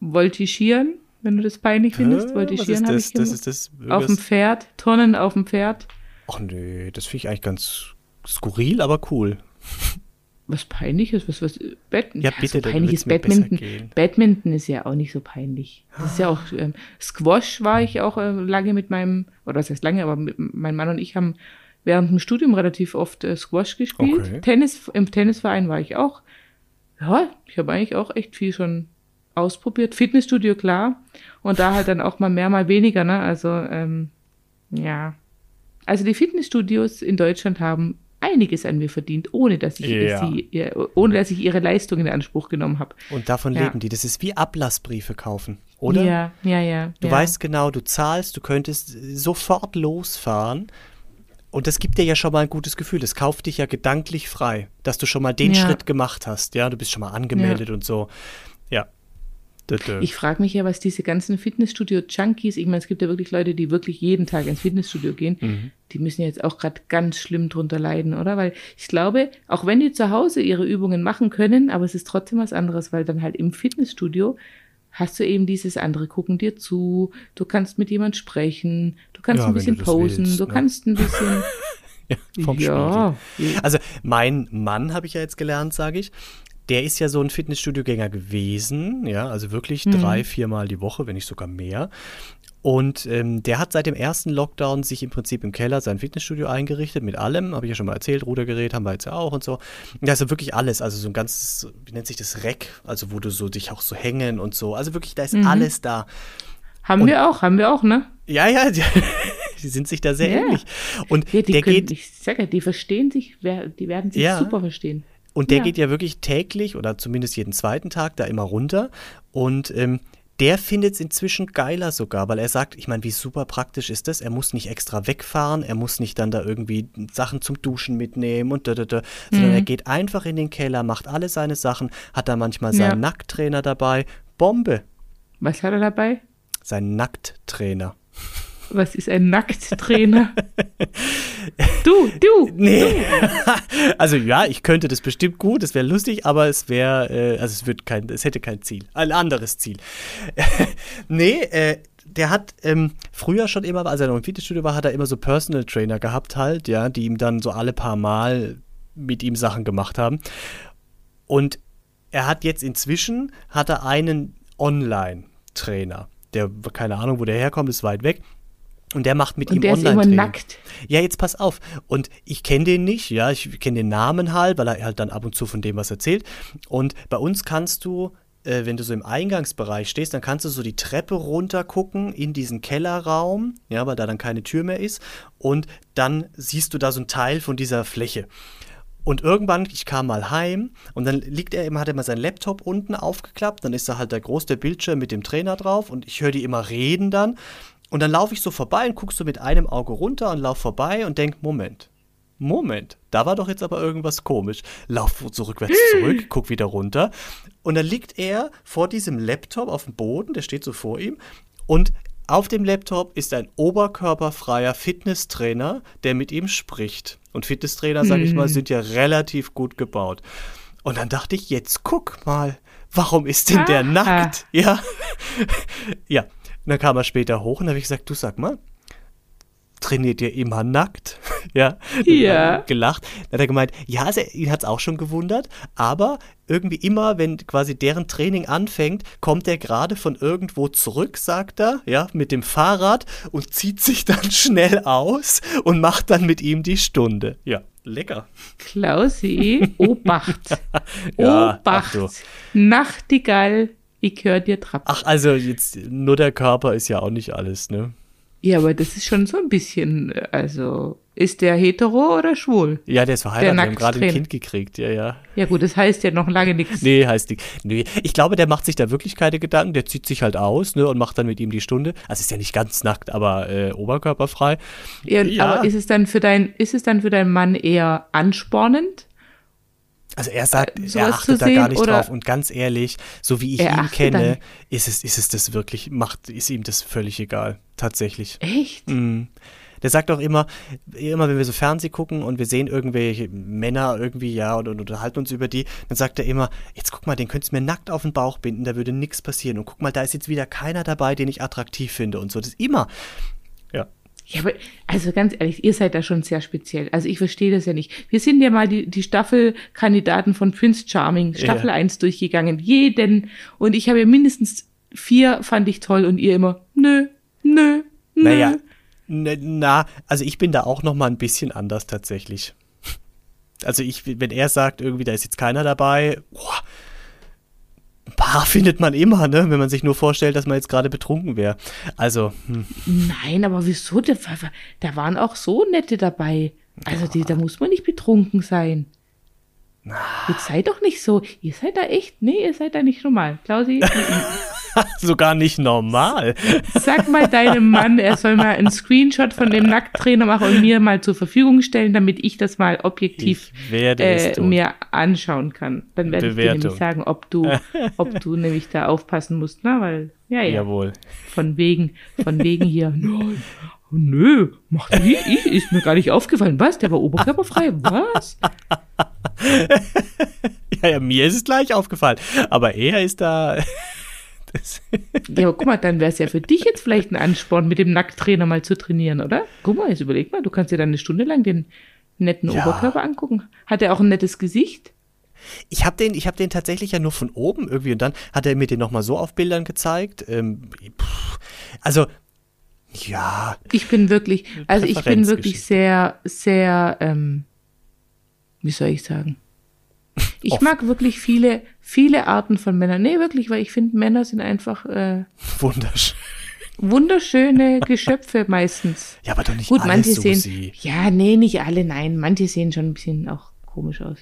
Voltigieren wenn du das peinlich findest. Äh, Voltigieren habe ich gemacht. Das ist das, auf dem Pferd, Tonnen auf dem Pferd. Ach nee, das finde ich eigentlich ganz skurril, aber cool. Was peinliches, was, was, Bad, ja, bitte, so peinliches Badminton. Badminton ist ja auch nicht so peinlich. Das ist ja auch, ähm, Squash war ich auch äh, lange mit meinem, oder was heißt lange, aber mit, mein Mann und ich haben während dem Studium relativ oft äh, Squash gespielt. Okay. Tennis, im Tennisverein war ich auch. Ja, ich habe eigentlich auch echt viel schon ausprobiert. Fitnessstudio, klar. Und da halt dann auch mal mehr, mal weniger, ne? Also, ähm, ja. Also die Fitnessstudios in Deutschland haben einiges an mir verdient, ohne dass ich ja. sie, ohne dass ich ihre Leistung in Anspruch genommen habe. Und davon ja. leben die. Das ist wie Ablassbriefe kaufen, oder? Ja, ja, ja. Du ja. weißt genau, du zahlst, du könntest sofort losfahren. Und das gibt dir ja schon mal ein gutes Gefühl. Das kauft dich ja gedanklich frei, dass du schon mal den Schritt gemacht hast. Ja, du bist schon mal angemeldet und so. Ja, ich frage mich ja, was diese ganzen Fitnessstudio-Junkies, ich meine, es gibt ja wirklich Leute, die wirklich jeden Tag ins Fitnessstudio gehen, mhm. die müssen jetzt auch gerade ganz schlimm drunter leiden, oder? Weil ich glaube, auch wenn die zu Hause ihre Übungen machen können, aber es ist trotzdem was anderes, weil dann halt im Fitnessstudio hast du eben dieses andere gucken dir zu, du kannst mit jemand sprechen, du kannst ja, ein bisschen posen, willst, du ne? kannst ein bisschen ja, vom ja. Also mein Mann habe ich ja jetzt gelernt, sage ich der ist ja so ein Fitnessstudio-Gänger gewesen, ja, also wirklich mhm. drei, viermal die Woche, wenn nicht sogar mehr. Und ähm, der hat seit dem ersten Lockdown sich im Prinzip im Keller sein Fitnessstudio eingerichtet, mit allem, habe ich ja schon mal erzählt, Rudergerät haben wir jetzt ja auch und so. Ja, also wirklich alles, also so ein ganzes, wie nennt sich das, Reck, also wo du so dich auch so hängen und so. Also wirklich, da ist mhm. alles da. Haben und, wir auch, haben wir auch, ne? Ja, ja, die, die sind sich da sehr ja. ähnlich. Und ja, der können, geht. Ich sage ja, die verstehen sich, die werden sich ja. super verstehen. Und der ja. geht ja wirklich täglich oder zumindest jeden zweiten Tag da immer runter. Und ähm, der findet es inzwischen geiler sogar, weil er sagt, ich meine, wie super praktisch ist das? Er muss nicht extra wegfahren, er muss nicht dann da irgendwie Sachen zum Duschen mitnehmen und da, da, da, sondern mhm. er geht einfach in den Keller, macht alle seine Sachen, hat da manchmal seinen ja. Nackttrainer dabei. Bombe. Was hat er dabei? sein Nackttrainer. Was ist ein Nackttrainer? du, du. Nee. Du. also ja, ich könnte das bestimmt gut, es wäre lustig, aber es wäre, äh, also es wird kein, es hätte kein Ziel, ein anderes Ziel. nee, äh, der hat ähm, früher schon immer, als er noch im Fitnessstudio war, hat er immer so Personal Trainer gehabt halt, ja, die ihm dann so alle paar Mal mit ihm Sachen gemacht haben. Und er hat jetzt inzwischen, hat er einen Online-Trainer. Der, keine Ahnung, wo der herkommt, ist weit weg. Und der macht mit und ihm der online ist immer nackt. Ja, jetzt pass auf. Und ich kenne den nicht, ja, ich kenne den Namen halt, weil er halt dann ab und zu von dem was erzählt. Und bei uns kannst du, äh, wenn du so im Eingangsbereich stehst, dann kannst du so die Treppe runter gucken in diesen Kellerraum, ja, weil da dann keine Tür mehr ist. Und dann siehst du da so einen Teil von dieser Fläche. Und irgendwann, ich kam mal heim und dann liegt er immer, hat er mal seinen Laptop unten aufgeklappt, dann ist da halt der große Bildschirm mit dem Trainer drauf und ich höre die immer reden dann und dann laufe ich so vorbei und guckst so mit einem Auge runter und laufe vorbei und denk, Moment, Moment, da war doch jetzt aber irgendwas komisch. Lauf so rückwärts zurück, guck wieder runter. Und dann liegt er vor diesem Laptop auf dem Boden, der steht so vor ihm. Und auf dem Laptop ist ein oberkörperfreier Fitnesstrainer, der mit ihm spricht. Und Fitnesstrainer, sage ich mal, hm. sind ja relativ gut gebaut. Und dann dachte ich, jetzt guck mal, warum ist denn der nackt? Ja. ja. Und dann kam er später hoch und habe ich gesagt, du sag mal, trainiert ihr immer nackt? ja. Ja. Gelacht. Dann hat er gemeint, ja, ihn hat es auch schon gewundert, aber irgendwie immer, wenn quasi deren Training anfängt, kommt er gerade von irgendwo zurück, sagt er, ja, mit dem Fahrrad und zieht sich dann schnell aus und macht dann mit ihm die Stunde. Ja, lecker. Klausi, Obacht. ja, Obacht. Nachtigall ich höre dir trappen. Ach, also jetzt nur der Körper ist ja auch nicht alles, ne? Ja, aber das ist schon so ein bisschen, also ist der hetero oder schwul? Ja, der ist verheiratet, der wir haben gerade ein Kind gekriegt, ja, ja. Ja gut, das heißt ja noch lange nichts. Nee, heißt nicht. Nee, ich glaube, der macht sich da wirklich keine Gedanken, der zieht sich halt aus, ne, und macht dann mit ihm die Stunde. Also ist ja nicht ganz nackt, aber äh, oberkörperfrei. Ja, ja, aber ist es dann für dein, ist es dann für deinen Mann eher anspornend? Also er sagt, äh, er achtet da gar nicht drauf. Und ganz ehrlich, so wie ich ihn kenne, ist es, ist es das wirklich, macht, ist ihm das völlig egal. Tatsächlich. Echt? Mm. Der sagt auch immer, immer wenn wir so Fernseh gucken und wir sehen irgendwelche Männer irgendwie, ja, und, und unterhalten uns über die, dann sagt er immer, jetzt guck mal, den könntest du mir nackt auf den Bauch binden, da würde nichts passieren. Und guck mal, da ist jetzt wieder keiner dabei, den ich attraktiv finde und so. Das ist immer. Ja. Aber also ganz ehrlich, ihr seid da schon sehr speziell. Also ich verstehe das ja nicht. Wir sind ja mal die, die Staffelkandidaten von Prince Charming, Staffel ja. 1 durchgegangen. Jeden. Und ich habe ja mindestens vier fand ich toll und ihr immer, nö, nö, nö. Naja, na, also ich bin da auch noch mal ein bisschen anders tatsächlich. Also ich, wenn er sagt, irgendwie, da ist jetzt keiner dabei, boah, ein paar findet man immer, ne? wenn man sich nur vorstellt, dass man jetzt gerade betrunken wäre. Also. Hm. Nein, aber wieso? Da, da, waren auch so nette dabei. Also die, da muss man nicht betrunken sein. Jetzt seid doch nicht so. Ihr seid da echt, nee, ihr seid da nicht normal. Klausi? Sogar nicht normal. Sag mal deinem Mann, er soll mal einen Screenshot von dem Nackttrainer machen und mir mal zur Verfügung stellen, damit ich das mal objektiv äh, mir anschauen kann. Dann werde Bewertung. ich dir nämlich sagen, ob du, ob du nämlich da aufpassen musst, ne? Weil, ja, ja. Jawohl. Von wegen, von wegen hier. Nein, nö, macht er ich, ist mir gar nicht aufgefallen. Was? Der war oberkörperfrei. Was? ja, ja, mir ist es gleich aufgefallen. Aber er ist da. Ja, aber guck mal, dann wäre es ja für dich jetzt vielleicht ein Ansporn, mit dem Nackttrainer mal zu trainieren, oder? Guck mal, jetzt überleg mal, du kannst dir dann eine Stunde lang den netten ja. Oberkörper angucken. Hat er auch ein nettes Gesicht? Ich habe den, hab den tatsächlich ja nur von oben irgendwie und dann hat er mir den nochmal so auf Bildern gezeigt. Ähm, also, ja. Ich bin wirklich, also ich bin wirklich sehr, sehr, ähm, wie soll ich sagen? Ich Oft. mag wirklich viele, viele Arten von Männern. Nee, wirklich, weil ich finde, Männer sind einfach äh, wunderschön. Wunderschöne Geschöpfe meistens. Ja, aber doch nicht Gut, alle manche sehen. Sie. Ja, nee, nicht alle, nein. Manche sehen schon ein bisschen auch komisch aus.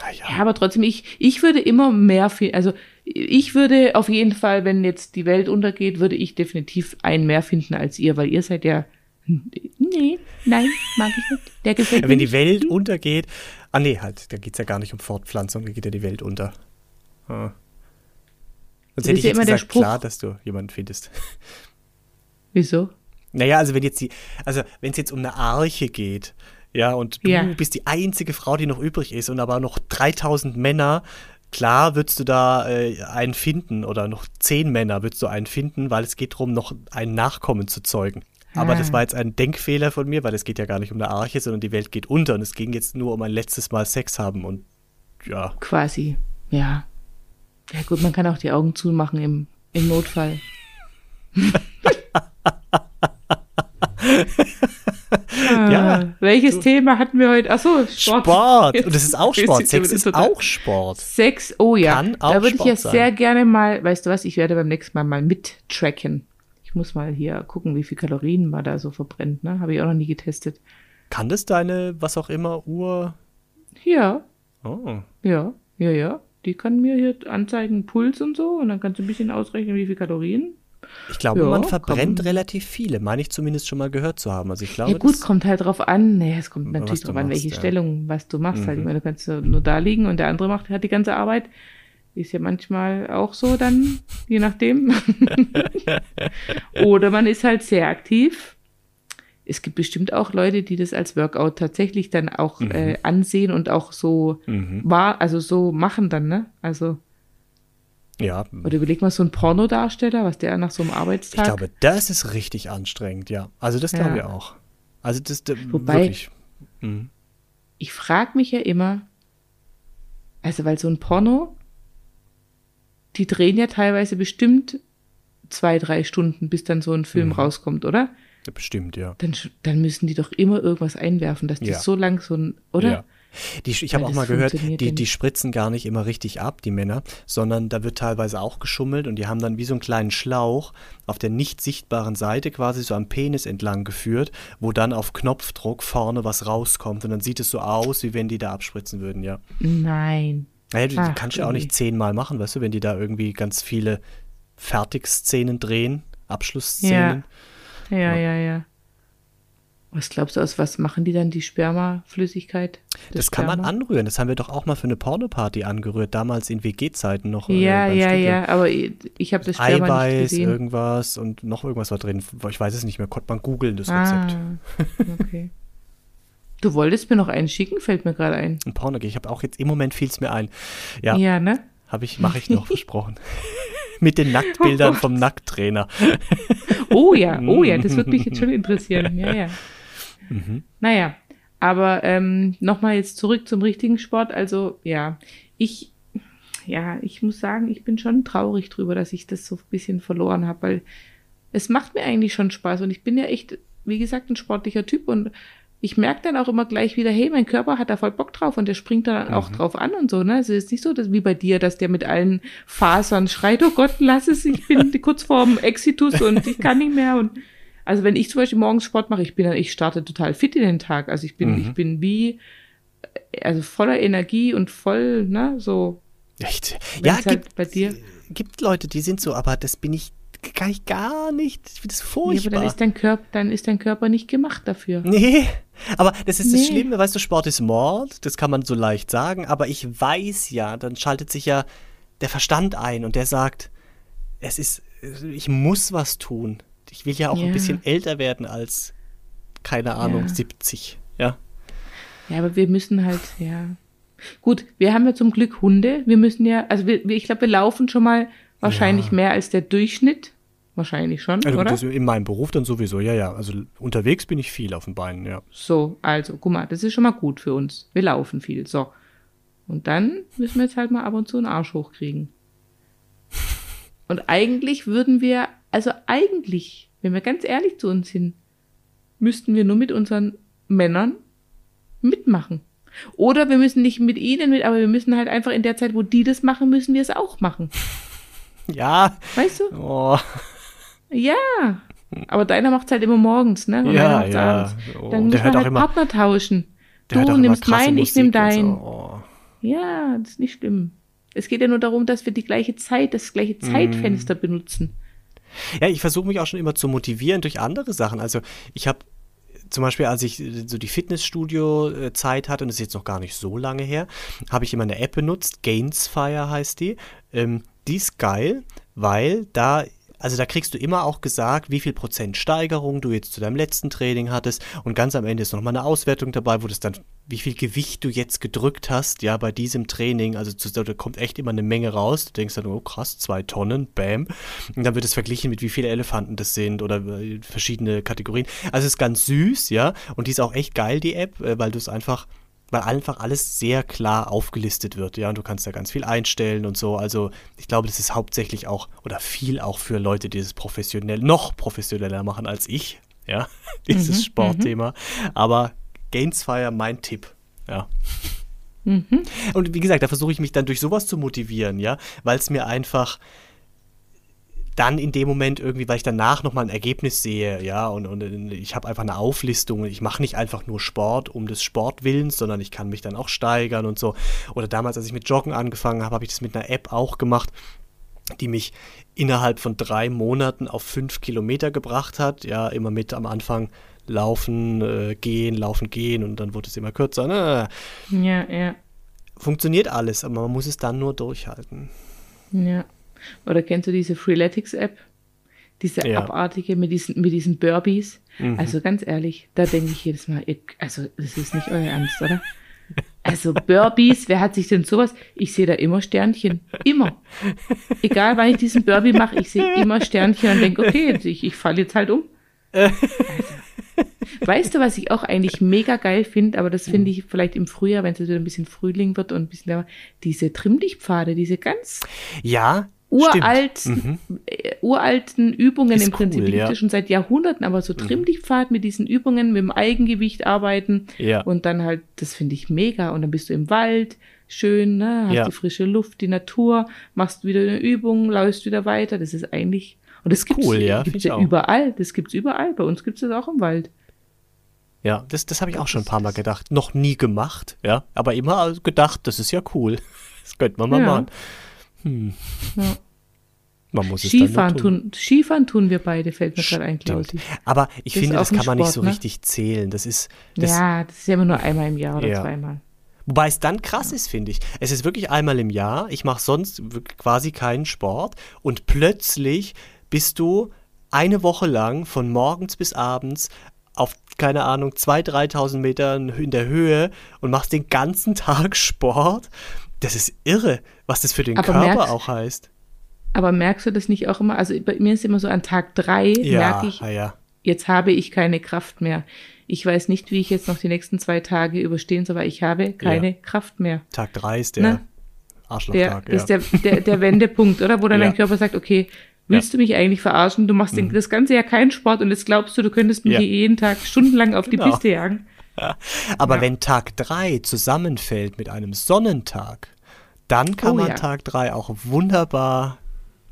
Ah, ja. ja, aber trotzdem, ich, ich würde immer mehr, also ich würde auf jeden Fall, wenn jetzt die Welt untergeht, würde ich definitiv einen mehr finden als ihr, weil ihr seid ja Nee, nein, mag ich nicht. Der gefällt Wenn die Welt untergeht. Ah, nee, halt, da geht es ja gar nicht um Fortpflanzung, da geht ja die Welt unter. Ah. Sonst hätte ich jetzt gesagt, klar, dass du jemanden findest. Wieso? Naja, also wenn jetzt die, also wenn es jetzt um eine Arche geht, ja, und du ja. bist die einzige Frau, die noch übrig ist und aber noch 3000 Männer, klar würdest du da äh, einen finden oder noch zehn Männer würdest du einen finden, weil es geht darum, noch ein Nachkommen zu zeugen. Aber ah. das war jetzt ein Denkfehler von mir, weil es geht ja gar nicht um eine Arche, sondern die Welt geht unter und es ging jetzt nur um ein letztes Mal Sex haben und ja. Quasi, ja. Ja gut, man kann auch die Augen zumachen im, im Notfall. ja. Ah, welches du, Thema hatten wir heute? Achso, Sport. Sport. Und das ist auch Sport. Sex ist auch Sport. Sex, oh ja. Kann auch da würde ich ja sein. sehr gerne mal, weißt du was, ich werde beim nächsten Mal mal mittracken. Ich muss mal hier gucken, wie viel Kalorien man da so verbrennt. Ne? Habe ich auch noch nie getestet. Kann das deine, was auch immer, Uhr? Ja. Oh. Ja, ja, ja. Die kann mir hier anzeigen Puls und so und dann kannst du ein bisschen ausrechnen, wie viel Kalorien. Ich glaube, ja, man verbrennt komm. relativ viele, meine ich zumindest schon mal gehört zu haben. Also ich glaube, ja gut, kommt halt drauf an. Nee, es kommt natürlich drauf an, welche ja. Stellung, was du machst. Mhm. Halt. Ich meine, du kannst nur da liegen und der andere macht hat die ganze Arbeit. Ist ja manchmal auch so dann, je nachdem. Oder man ist halt sehr aktiv. Es gibt bestimmt auch Leute, die das als Workout tatsächlich dann auch mhm. äh, ansehen und auch so mhm. war, also so machen dann, ne? Also ja. Oder überleg mal so ein Pornodarsteller, was der nach so einem Arbeitstag. Ich glaube, das ist richtig anstrengend, ja. Also das glaube ich auch. Also das Wobei, wirklich. Mhm. Ich frage mich ja immer, also weil so ein Porno, die drehen ja teilweise bestimmt zwei, drei Stunden, bis dann so ein Film mhm. rauskommt, oder? Ja, bestimmt, ja. Dann, dann müssen die doch immer irgendwas einwerfen, dass die ja. so lang so ein, oder? Ja. Die, ich habe auch mal gehört, die, die spritzen gar nicht immer richtig ab, die Männer, sondern da wird teilweise auch geschummelt und die haben dann wie so einen kleinen Schlauch auf der nicht sichtbaren Seite quasi so am Penis entlang geführt, wo dann auf Knopfdruck vorne was rauskommt und dann sieht es so aus, wie wenn die da abspritzen würden, ja. Nein. Naja, du Ach, kannst ja auch nicht zehnmal machen, weißt du, wenn die da irgendwie ganz viele Fertigszenen drehen, Abschlussszenen. Ja, ja, ja, ja. ja. Was glaubst du, aus was machen die dann die Spermaflüssigkeit? Das kann Sperma? man anrühren. Das haben wir doch auch mal für eine Pornoparty angerührt, damals in WG-Zeiten noch. Ja, äh, ja, Stücke. ja, aber ich, ich habe das Sperma Eiweiß, nicht gesehen. irgendwas und noch irgendwas war drin. Ich weiß es nicht mehr, konnte man googeln, das Rezept. Ah, okay. Du wolltest mir noch einen schicken, fällt mir gerade ein. Ein Porno, ich habe auch jetzt, im Moment fiel es mir ein. Ja, ja ne? Habe ich, mache ich noch, versprochen. Mit den Nacktbildern oh vom Nackttrainer. oh ja, oh ja, das würde mich jetzt schon interessieren. Ja, ja. Mhm. Naja, aber ähm, nochmal jetzt zurück zum richtigen Sport. Also ja, ich, ja, ich muss sagen, ich bin schon traurig drüber, dass ich das so ein bisschen verloren habe, weil es macht mir eigentlich schon Spaß und ich bin ja echt, wie gesagt, ein sportlicher Typ und ich merke dann auch immer gleich wieder, hey, mein Körper hat da voll Bock drauf und der springt dann mhm. auch drauf an und so, ne? Also es ist nicht so, dass wie bei dir, dass der mit allen Fasern schreit, oh Gott, lass es, ich bin kurz vorm Exitus und ich kann nicht mehr und also wenn ich zum Beispiel morgens Sport mache, ich bin dann, ich starte total fit in den Tag. Also ich bin, mhm. ich bin wie, also voller Energie und voll, ne, so. Echt? Ja, halt gibt, bei dir. gibt Leute, die sind so, aber das bin ich, kann ich gar nicht. Ich finde das furchtbar. Nee, aber dann ist dein Körper, dann ist dein Körper nicht gemacht dafür. Nee, aber das ist nee. das Schlimme, weißt du, Sport ist Mord, das kann man so leicht sagen, aber ich weiß ja, dann schaltet sich ja der Verstand ein und der sagt, es ist, ich muss was tun. Ich will ja auch ja. ein bisschen älter werden als, keine Ahnung, ja. 70, ja. Ja, aber wir müssen halt, ja. Gut, wir haben ja zum Glück Hunde. Wir müssen ja, also wir, ich glaube, wir laufen schon mal wahrscheinlich ja. mehr als der Durchschnitt. Wahrscheinlich schon, also, oder? in meinem Beruf dann sowieso, ja, ja. Also unterwegs bin ich viel auf den Beinen, ja. So, also, guck mal, das ist schon mal gut für uns. Wir laufen viel, so. Und dann müssen wir jetzt halt mal ab und zu einen Arsch hochkriegen. Und eigentlich würden wir also eigentlich, wenn wir ganz ehrlich zu uns sind, müssten wir nur mit unseren Männern mitmachen. Oder wir müssen nicht mit ihnen mit, aber wir müssen halt einfach in der Zeit, wo die das machen, müssen wir es auch machen. Ja. Weißt du? Oh. Ja. Aber deiner macht halt immer morgens, ne? Und ja, ja. Oh, Dann müssen wir halt Partner tauschen. Du nimmst meinen, ich nehme deinen. So. Oh. Ja, das ist nicht schlimm. Es geht ja nur darum, dass wir die gleiche Zeit, das gleiche mhm. Zeitfenster mm. benutzen. Ja, ich versuche mich auch schon immer zu motivieren durch andere Sachen. Also ich habe zum Beispiel, als ich so die Fitnessstudio-Zeit hatte, und das ist jetzt noch gar nicht so lange her, habe ich immer eine App benutzt, Gainsfire heißt die. Ähm, die ist geil, weil da also da kriegst du immer auch gesagt, wie viel Prozent Steigerung du jetzt zu deinem letzten Training hattest. Und ganz am Ende ist nochmal eine Auswertung dabei, wo das dann, wie viel Gewicht du jetzt gedrückt hast, ja, bei diesem Training, also zu, da kommt echt immer eine Menge raus, du denkst dann, oh krass, zwei Tonnen, bam, und dann wird es verglichen mit wie viele Elefanten das sind oder äh, verschiedene Kategorien. Also es ist ganz süß, ja, und die ist auch echt geil, die App, äh, weil du es einfach weil einfach alles sehr klar aufgelistet wird, ja, und du kannst da ganz viel einstellen und so. Also ich glaube, das ist hauptsächlich auch oder viel auch für Leute, die das professionell, noch professioneller machen als ich, ja, dieses mhm, Sportthema. Mhm. Aber Gainsfire mein Tipp, ja. Mhm. Und wie gesagt, da versuche ich mich dann durch sowas zu motivieren, ja, weil es mir einfach dann in dem Moment irgendwie, weil ich danach nochmal ein Ergebnis sehe, ja, und, und ich habe einfach eine Auflistung. Ich mache nicht einfach nur Sport um des Sportwillens, sondern ich kann mich dann auch steigern und so. Oder damals, als ich mit Joggen angefangen habe, habe ich das mit einer App auch gemacht, die mich innerhalb von drei Monaten auf fünf Kilometer gebracht hat. Ja, immer mit am Anfang laufen, äh, gehen, laufen, gehen und dann wurde es immer kürzer. Ne? Ja, ja. Funktioniert alles, aber man muss es dann nur durchhalten. Ja. Oder kennst du diese Freeletics-App? Diese ja. abartige mit diesen, mit diesen Burbies. Mhm. Also ganz ehrlich, da denke ich jedes Mal, ich, also das ist nicht euer Ernst, oder? Also Burbies, wer hat sich denn sowas? Ich sehe da immer Sternchen. Immer. Egal, wann ich diesen Burby mache, ich sehe immer Sternchen und denke, okay, ich, ich falle jetzt halt um. Also, weißt du, was ich auch eigentlich mega geil finde, aber das finde ich vielleicht im Frühjahr, wenn es wieder ein bisschen Frühling wird und ein bisschen diese Trimmdichtpfade, diese ganz ja, uralt, mhm. äh, uralten Übungen ist im Prinzip. Cool, die gibt es schon seit Jahrhunderten, aber so mhm. Trimmdichtpfad mit diesen Übungen, mit dem Eigengewicht arbeiten ja. und dann halt, das finde ich mega. Und dann bist du im Wald, schön, ne, hast ja. die frische Luft, die Natur, machst wieder eine Übung, läufst wieder weiter. Das ist eigentlich, und das gibt's, cool, ja, gibt's ja überall. Das gibt's überall. Bei uns gibt's das auch im Wald. Ja, das, das habe ich auch schon ein paar Mal gedacht. Noch nie gemacht, ja, aber immer gedacht, das ist ja cool. Das könnte man mal ja. machen. Hm. Ja. Man muss Skifahren, es tun. tun. Skifahren tun wir beide, fällt mir gerade ein. Aber ich das finde, das kann man Sport, nicht so ne? richtig zählen. Das ist. Das, ja, das ist ja immer nur einmal im Jahr oder ja. zweimal. Wobei es dann krass ja. ist, finde ich. Es ist wirklich einmal im Jahr. Ich mache sonst quasi keinen Sport. Und plötzlich bist du eine Woche lang von morgens bis abends auf, keine Ahnung, 2.000, 3.000 Metern in der Höhe und machst den ganzen Tag Sport. Das ist irre, was das für den Aber Körper merkst, auch heißt. Aber merkst du das nicht auch immer? Also bei mir ist immer so an Tag drei ja, merke ich, ja. jetzt habe ich keine Kraft mehr. Ich weiß nicht, wie ich jetzt noch die nächsten zwei Tage überstehen soll, weil ich habe keine ja. Kraft mehr. Tag drei ist der Arschlochtag. Der, ja. ist der, der, der Wendepunkt, oder? Wo dann dein Körper sagt, okay, willst du mich eigentlich verarschen? Du machst mhm. das ganze Jahr keinen Sport und jetzt glaubst du, du könntest mich jeden Tag stundenlang auf genau. die Piste jagen. Aber wenn Tag drei zusammenfällt mit einem Sonnentag, dann kann oh, man Tag drei auch wunderbar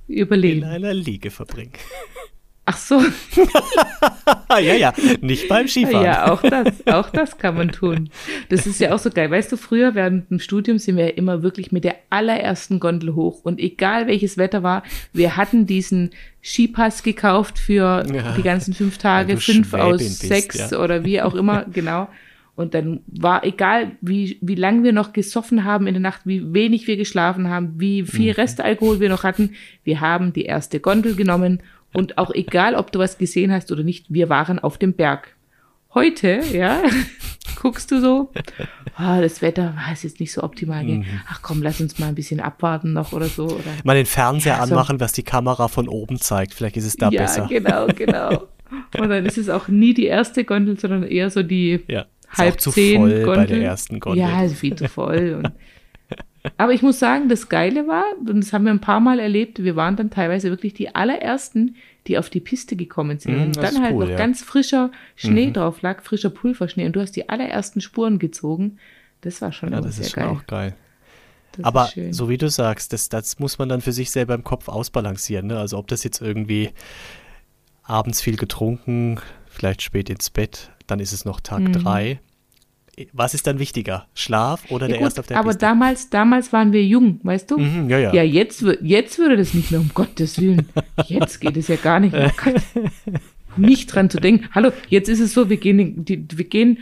überleben. In einer Liege verbringen. Ach so. ja, ja, nicht beim Skifahren. Ja, auch das, auch das kann man tun. Das ist ja auch so geil. Weißt du, früher während dem Studium sind wir ja immer wirklich mit der allerersten Gondel hoch. Und egal welches Wetter war, wir hatten diesen Skipass gekauft für ja, die ganzen fünf Tage, fünf aus bist, sechs ja. oder wie auch immer, genau. Und dann war egal, wie, wie lange wir noch gesoffen haben in der Nacht, wie wenig wir geschlafen haben, wie viel mhm. Restalkohol wir noch hatten, wir haben die erste Gondel genommen und auch egal, ob du was gesehen hast oder nicht, wir waren auf dem Berg. Heute, ja, guckst du so, oh, das Wetter war jetzt nicht so optimal. Mhm. Ach komm, lass uns mal ein bisschen abwarten noch oder so. Oder, mal den Fernseher ja, so. anmachen, was die Kamera von oben zeigt. Vielleicht ist es da ja, besser. Ja, genau, genau. Und dann ist es auch nie die erste Gondel, sondern eher so die ja halb zu zehn voll Gondel. bei der ersten Gondel. Ja, viel zu voll. Und, aber ich muss sagen, das Geile war, und das haben wir ein paar Mal erlebt, wir waren dann teilweise wirklich die allerersten, die auf die Piste gekommen sind. Mm, und dann halt cool, noch ja. ganz frischer Schnee mhm. drauf lag, frischer Pulverschnee. Und du hast die allerersten Spuren gezogen. Das war schon ja, das ist schon geil. auch geil. Das Aber so wie du sagst, das, das muss man dann für sich selber im Kopf ausbalancieren. Ne? Also ob das jetzt irgendwie abends viel getrunken, vielleicht spät ins Bett, dann ist es noch Tag mhm. drei. Was ist dann wichtiger? Schlaf oder ja, der gut, erste auf der aber Piste? Aber damals, damals waren wir jung, weißt du? Mhm, ja, ja. Ja, jetzt, jetzt würde das nicht mehr, um Gottes Willen. Jetzt geht es ja gar nicht mehr. nicht dran zu denken. Hallo, jetzt ist es so, wir gehen, die, wir gehen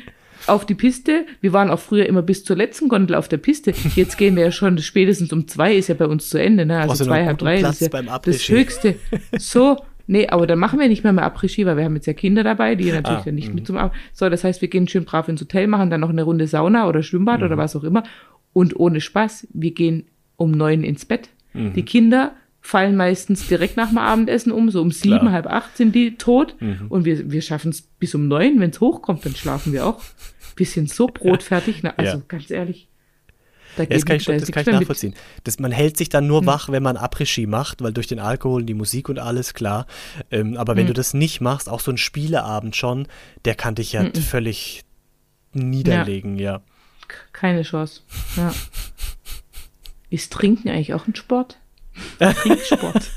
auf die Piste. Wir waren auch früher immer bis zur letzten Gondel auf der Piste. Jetzt gehen wir ja schon spätestens um zwei, ist ja bei uns zu Ende, ne? Also zwei, halb drei. Ist ja das Höchste. So, Nee, aber dann machen wir nicht mehr mehr Après-Ski, weil wir haben jetzt ja Kinder dabei, die natürlich ah, dann nicht mh. mit zum Ab So, das heißt, wir gehen schön brav ins Hotel, machen dann noch eine Runde Sauna oder Schwimmbad mhm. oder was auch immer. Und ohne Spaß, wir gehen um neun ins Bett. Mhm. Die Kinder fallen meistens direkt nach dem Abendessen um, so um sieben, Klar. halb acht sind die tot. Mhm. Und wir, wir schaffen es bis um neun, wenn es hochkommt, dann schlafen wir auch. Wir sind so brotfertig, na, also ja. ganz ehrlich. Da ja, das kann ich, schon, das kann ich nachvollziehen. Das, man hält sich dann nur hm. wach, wenn man Après-Ski macht, weil durch den Alkohol, die Musik und alles, klar. Ähm, aber wenn hm. du das nicht machst, auch so ein Spieleabend schon, der kann dich ja hm. völlig niederlegen, ja. ja. Keine Chance. Ja. Ist Trinken eigentlich auch ein Sport? Trinksport.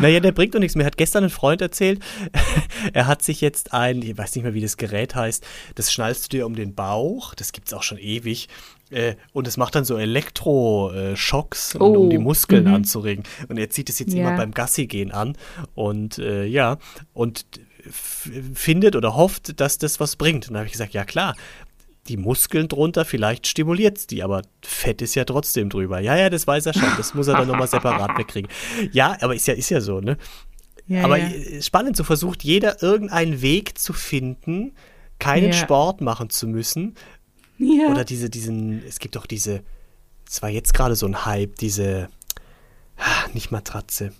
Naja, der bringt doch nichts mehr. Hat gestern ein Freund erzählt, er hat sich jetzt ein, ich weiß nicht mehr, wie das Gerät heißt, das schnallst du dir um den Bauch, das gibt es auch schon ewig. Äh, und es macht dann so Elektroschocks, oh. um die Muskeln mhm. anzuregen. Und er zieht es jetzt ja. immer beim Gassi-Gehen an. Und äh, ja, und findet oder hofft, dass das was bringt. Und da habe ich gesagt, ja klar, die Muskeln drunter, vielleicht stimuliert es die, aber Fett ist ja trotzdem drüber. Ja, ja, das weiß er schon. Das muss er dann nochmal separat wegkriegen. Ja, aber ist ja, ist ja so, ne? Ja, aber ja. spannend, so versucht jeder irgendeinen Weg zu finden, keinen ja. Sport machen zu müssen. Oder diese, diesen, es gibt auch diese, es war jetzt gerade so ein Hype, diese, ah, nicht Matratze.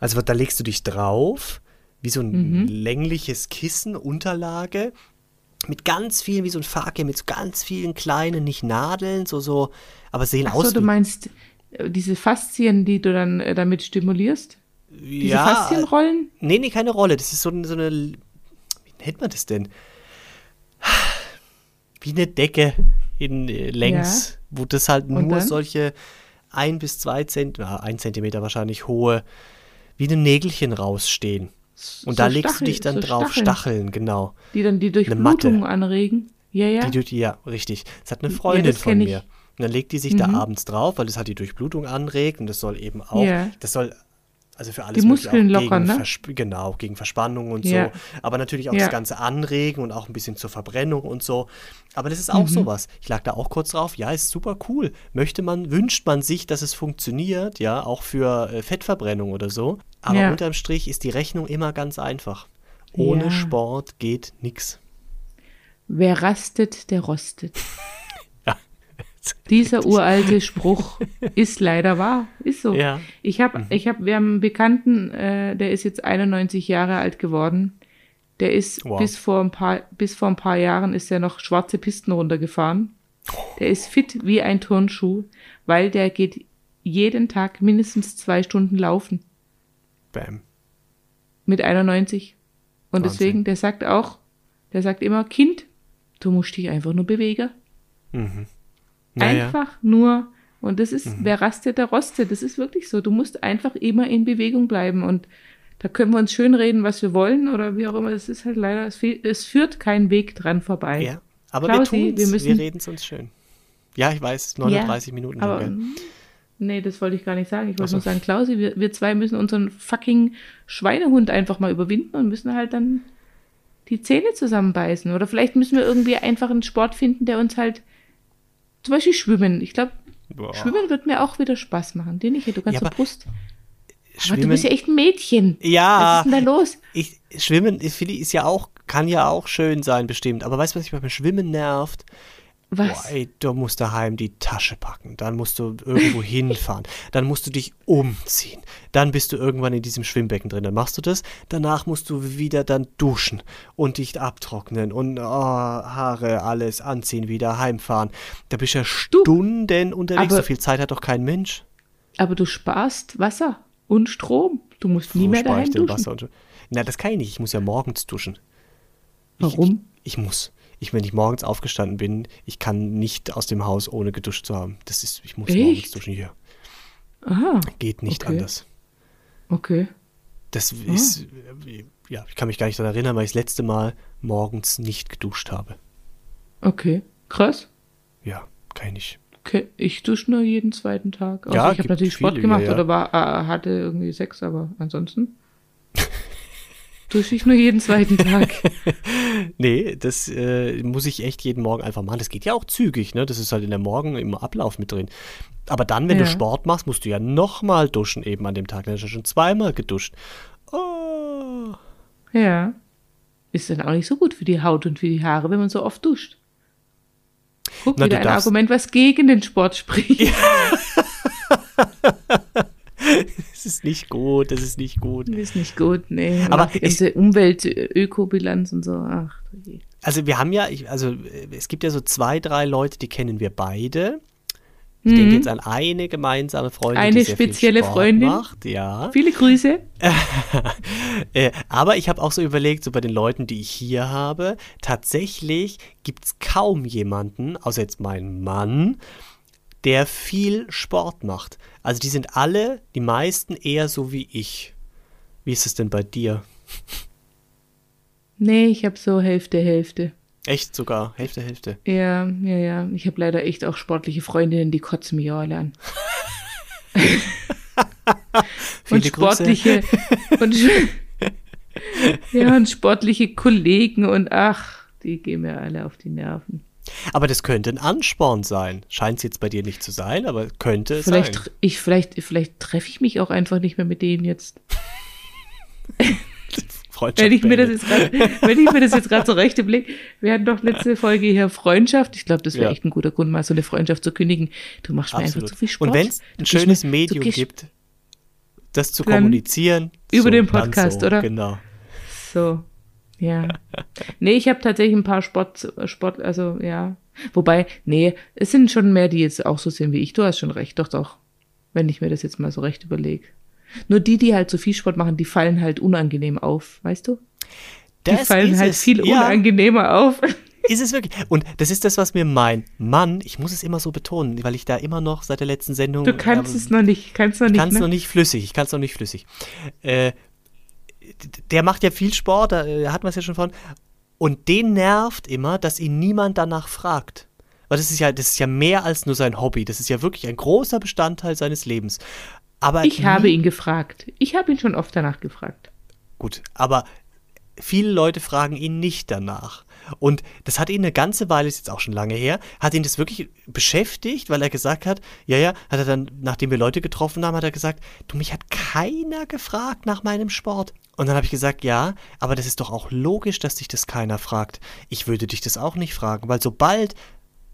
Also da legst du dich drauf, wie so ein mhm. längliches Kissen, Unterlage mit ganz vielen, wie so ein Fake, mit so ganz vielen kleinen, nicht Nadeln, so, so, aber sehen Ach aus. So, du meinst äh, diese Faszien, die du dann äh, damit stimulierst? Diese ja, Faszienrollen? Nee, nee, keine Rolle. Das ist so, so eine, wie nennt man das denn? Wie eine Decke in äh, längs, ja. wo das halt Und nur dann? solche ein bis zwei Zentimeter, ein Zentimeter wahrscheinlich hohe, wie ein Nägelchen rausstehen. Und so da legst Stachel, du dich dann so drauf, Stacheln. Stacheln. genau. Die dann die Durchblutung anregen. Ja, ja. Die, ja, richtig. Das hat eine Freundin ja, von mir. Und dann legt die sich mhm. da abends drauf, weil das hat die Durchblutung anregt und das soll eben auch, ja. das soll also für alles die Muskeln lockern, ne? genau, gegen Verspannung und ja. so. Aber natürlich auch ja. das Ganze anregen und auch ein bisschen zur Verbrennung und so. Aber das ist auch mhm. sowas. Ich lag da auch kurz drauf. Ja, ist super cool. Möchte man, wünscht man sich, dass es funktioniert, ja, auch für äh, Fettverbrennung oder so. Aber ja. unterm Strich ist die Rechnung immer ganz einfach. Ohne. Sport geht nichts. Wer rastet, der rostet. Dieser uralte Spruch ist leider wahr, ist so. Ja. Ich habe, mhm. ich habe, wir haben einen Bekannten, äh, der ist jetzt 91 Jahre alt geworden. Der ist wow. bis vor ein paar, bis vor ein paar Jahren ist er noch schwarze Pisten runtergefahren. Der ist fit wie ein Turnschuh, weil der geht jeden Tag mindestens zwei Stunden laufen. Bam. Mit 91. Und Wahnsinn. deswegen, der sagt auch, der sagt immer, Kind, du musst dich einfach nur bewegen. Mhm. Naja. Einfach nur, und das ist, mhm. wer rastet, der rostet. Das ist wirklich so. Du musst einfach immer in Bewegung bleiben. Und da können wir uns schön reden, was wir wollen oder wie auch immer. Es ist halt leider, es, es führt kein Weg dran vorbei. Ja, aber Klausi, wir tun wir, wir reden es uns schön. Ja, ich weiß, 39 ja, Minuten. Aber, schon, nee, das wollte ich gar nicht sagen. Ich wollte so. nur sagen, Klausi, wir, wir zwei müssen unseren fucking Schweinehund einfach mal überwinden und müssen halt dann die Zähne zusammenbeißen. Oder vielleicht müssen wir irgendwie einfach einen Sport finden, der uns halt zum Beispiel Schwimmen. Ich glaube, Schwimmen wird mir auch wieder Spaß machen. Den ich hier, du kannst ja, Brust. Aber du bist ja echt ein Mädchen. Ja. Was ist denn da los? Ich, Schwimmen, finde ich, ist ja auch, kann ja auch schön sein, bestimmt. Aber weißt du, was mich beim Schwimmen nervt? Was? Boah, ey, du musst daheim die Tasche packen, dann musst du irgendwo hinfahren, dann musst du dich umziehen, dann bist du irgendwann in diesem Schwimmbecken drin, dann machst du das, danach musst du wieder dann duschen und dich abtrocknen und oh, Haare, alles anziehen, wieder heimfahren. Da bist du ja Stunden du, unterwegs, so viel Zeit hat doch kein Mensch. Aber du sparst Wasser und Strom, du musst nie Wo mehr daheim duschen. Wasser und, na, das kann ich nicht, ich muss ja morgens duschen. Warum? ich, ich muss ich, wenn ich morgens aufgestanden bin, ich kann nicht aus dem Haus, ohne geduscht zu haben. Das ist, ich muss Echt? morgens duschen hier. Aha. Geht nicht okay. anders. Okay. Das ah. ist, ja, ich kann mich gar nicht daran erinnern, weil ich das letzte Mal morgens nicht geduscht habe. Okay, krass. Ja, kann ich nicht. Okay, ich dusche nur jeden zweiten Tag. Also ja, ich habe natürlich Sport viele, gemacht ja, ja. oder war, äh, hatte irgendwie Sex, aber ansonsten dusche ich nur jeden zweiten Tag. Nee, das äh, muss ich echt jeden Morgen einfach machen. Das geht ja auch zügig, ne? Das ist halt in der Morgen im Ablauf mit drin. Aber dann, wenn ja. du Sport machst, musst du ja nochmal duschen eben an dem Tag. Dann hast du schon zweimal geduscht. Oh. Ja. Ist dann auch nicht so gut für die Haut und für die Haare, wenn man so oft duscht. Guck, Na, wieder ein. Argument, was gegen den Sport spricht. Ja. das ist nicht gut, das ist nicht gut. Das ist nicht gut, nee. Aber die ganze Umwelt-Ökobilanz und so, ach. Also wir haben ja, also es gibt ja so zwei, drei Leute, die kennen wir beide. Ich mhm. denke jetzt an eine gemeinsame Freundin, eine die sehr spezielle viel Freundin macht. Ja. Viele Grüße. Äh, aber ich habe auch so überlegt, so bei den Leuten, die ich hier habe, tatsächlich gibt es kaum jemanden, außer jetzt mein Mann, der viel Sport macht. Also die sind alle, die meisten eher so wie ich. Wie ist es denn bei dir? Nee, ich habe so Hälfte, Hälfte. Echt sogar? Hälfte, Hälfte? Ja, ja, ja. Ich habe leider echt auch sportliche Freundinnen, die kotzen mich alle an. und sportliche und, ja, und sportliche Kollegen und ach, die gehen mir alle auf die Nerven. Aber das könnte ein Ansporn sein. Scheint es jetzt bei dir nicht zu sein, aber könnte es vielleicht, sein. Ich, vielleicht vielleicht treffe ich mich auch einfach nicht mehr mit denen jetzt. wenn ich, mir das jetzt grad, wenn ich mir das jetzt gerade so recht überlege, wir hatten doch letzte Folge hier Freundschaft. Ich glaube, das wäre ja. echt ein guter Grund, mal so eine Freundschaft zu kündigen. Du machst mir einfach zu viel Sport. Und wenn es ein schönes mir, Medium gibt, das zu kommunizieren. Über so, den Podcast, so, oder? Genau. So. Ja. Nee, ich habe tatsächlich ein paar Sport, Sport, also ja. Wobei, nee, es sind schon mehr, die jetzt auch so sind wie ich. Du hast schon recht, doch, doch. Wenn ich mir das jetzt mal so recht überlege. Nur die, die halt so viel Sport machen, die fallen halt unangenehm auf, weißt du? Die das fallen halt es. viel ja. unangenehmer auf. Ist es wirklich? Und das ist das, was mir mein Mann, ich muss es immer so betonen, weil ich da immer noch seit der letzten Sendung. Du kannst ähm, es noch nicht, kannst noch nicht. Ich kann es ne? noch nicht flüssig, ich kann es noch nicht flüssig. Äh, der macht ja viel Sport, da äh, hatten wir es ja schon von. Und den nervt immer, dass ihn niemand danach fragt. Weil das ist ja, das ist ja mehr als nur sein Hobby. Das ist ja wirklich ein großer Bestandteil seines Lebens. Aber ich habe ihn gefragt. Ich habe ihn schon oft danach gefragt. Gut, aber viele Leute fragen ihn nicht danach. Und das hat ihn eine ganze Weile, ist jetzt auch schon lange her, hat ihn das wirklich beschäftigt, weil er gesagt hat, ja, ja, hat er dann, nachdem wir Leute getroffen haben, hat er gesagt, du, mich hat keiner gefragt nach meinem Sport. Und dann habe ich gesagt, ja, aber das ist doch auch logisch, dass dich das keiner fragt. Ich würde dich das auch nicht fragen, weil sobald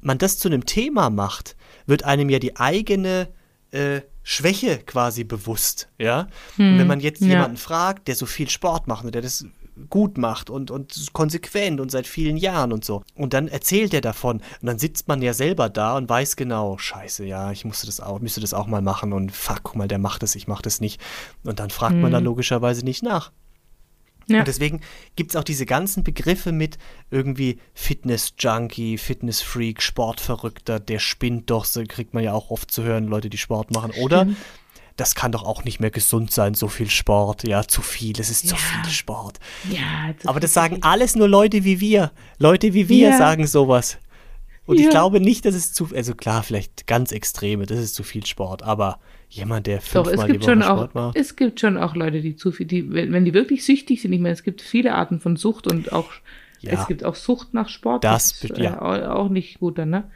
man das zu einem Thema macht, wird einem ja die eigene äh, Schwäche quasi bewusst, ja. Hm, und wenn man jetzt ja. jemanden fragt, der so viel Sport macht und der das gut macht und, und konsequent und seit vielen Jahren und so. Und dann erzählt er davon. Und dann sitzt man ja selber da und weiß genau, scheiße, ja, ich musste das auch, müsste das auch mal machen und fuck, guck mal, der macht es, ich mach das nicht. Und dann fragt mhm. man da hm. logischerweise nicht nach. Ja. Und deswegen gibt es auch diese ganzen Begriffe mit irgendwie Fitness-Junkie, Fitness-Freak, Sportverrückter, der spinnt doch, so kriegt man ja auch oft zu hören, Leute, die Sport machen. Oder Stimmt das kann doch auch nicht mehr gesund sein, so viel Sport. Ja, zu viel, es ist ja. zu viel Sport. Ja, Aber das sagen alles nur Leute wie wir. Leute wie wir ja. sagen sowas. Und ja. ich glaube nicht, dass es zu, also klar, vielleicht ganz extreme, das ist zu viel Sport, aber jemand, der fünfmal die Woche Sport macht. Es gibt schon auch Leute, die zu viel, die, wenn, wenn die wirklich süchtig sind, ich meine, es gibt viele Arten von Sucht und auch, ja. es gibt auch Sucht nach Sport. Das, das ist, ja. Äh, auch nicht gut dann, ne?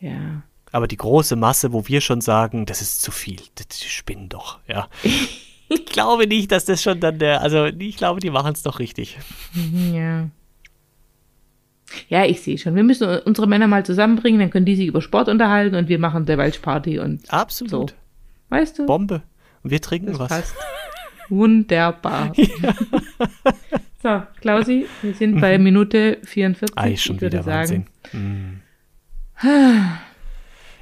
Ja. Aber die große Masse, wo wir schon sagen, das ist zu viel, das spinnen doch, ja. ich glaube nicht, dass das schon dann der, also ich glaube, die machen es doch richtig. Ja. Ja, ich sehe schon. Wir müssen unsere Männer mal zusammenbringen, dann können die sich über Sport unterhalten und wir machen der Weltparty und Absolut. So. Weißt du? Bombe. Und wir trinken das was. Passt. Wunderbar. Ja. So, Klausi, wir sind bei Minute 44. Ei, schon ich würde wieder sagen. Wahnsinn. Mm.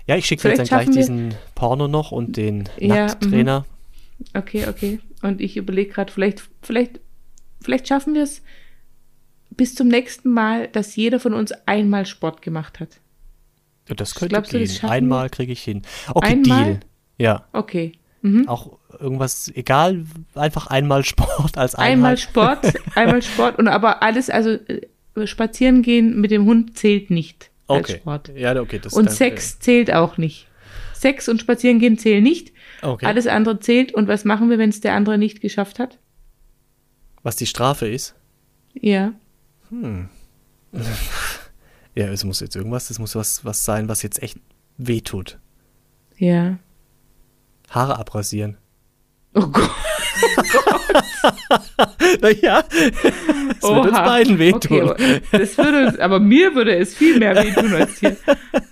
Ja, ich schicke dir jetzt dann gleich diesen Porno noch und den ja, Nackttrainer. Mhm. Okay, okay. Und ich überlege gerade, vielleicht, vielleicht, vielleicht schaffen wir es bis zum nächsten Mal, dass jeder von uns einmal Sport gemacht hat. Ja, das könnte Glaubst gehen. Du, einmal kriege ich hin. Okay, einmal? Deal. Ja. Okay. Mhm. Auch irgendwas, egal, einfach einmal Sport als Einheit. Einmal Sport, einmal Sport und aber alles, also äh, spazieren gehen mit dem Hund zählt nicht okay. als Sport. Ja, okay. Das und dann, Sex äh, zählt auch nicht. Sex und Spazierengehen zählen nicht. Okay. Alles andere zählt. Und was machen wir, wenn es der andere nicht geschafft hat? Was die Strafe ist? Ja. Hm. Ja, es muss jetzt irgendwas, es muss was, was sein, was jetzt echt wehtut. Ja. Haare abrasieren. Oh Gott. naja, das Oha. würde uns beiden wehtun. Okay, das würde uns, aber mir würde es viel mehr wehtun als hier.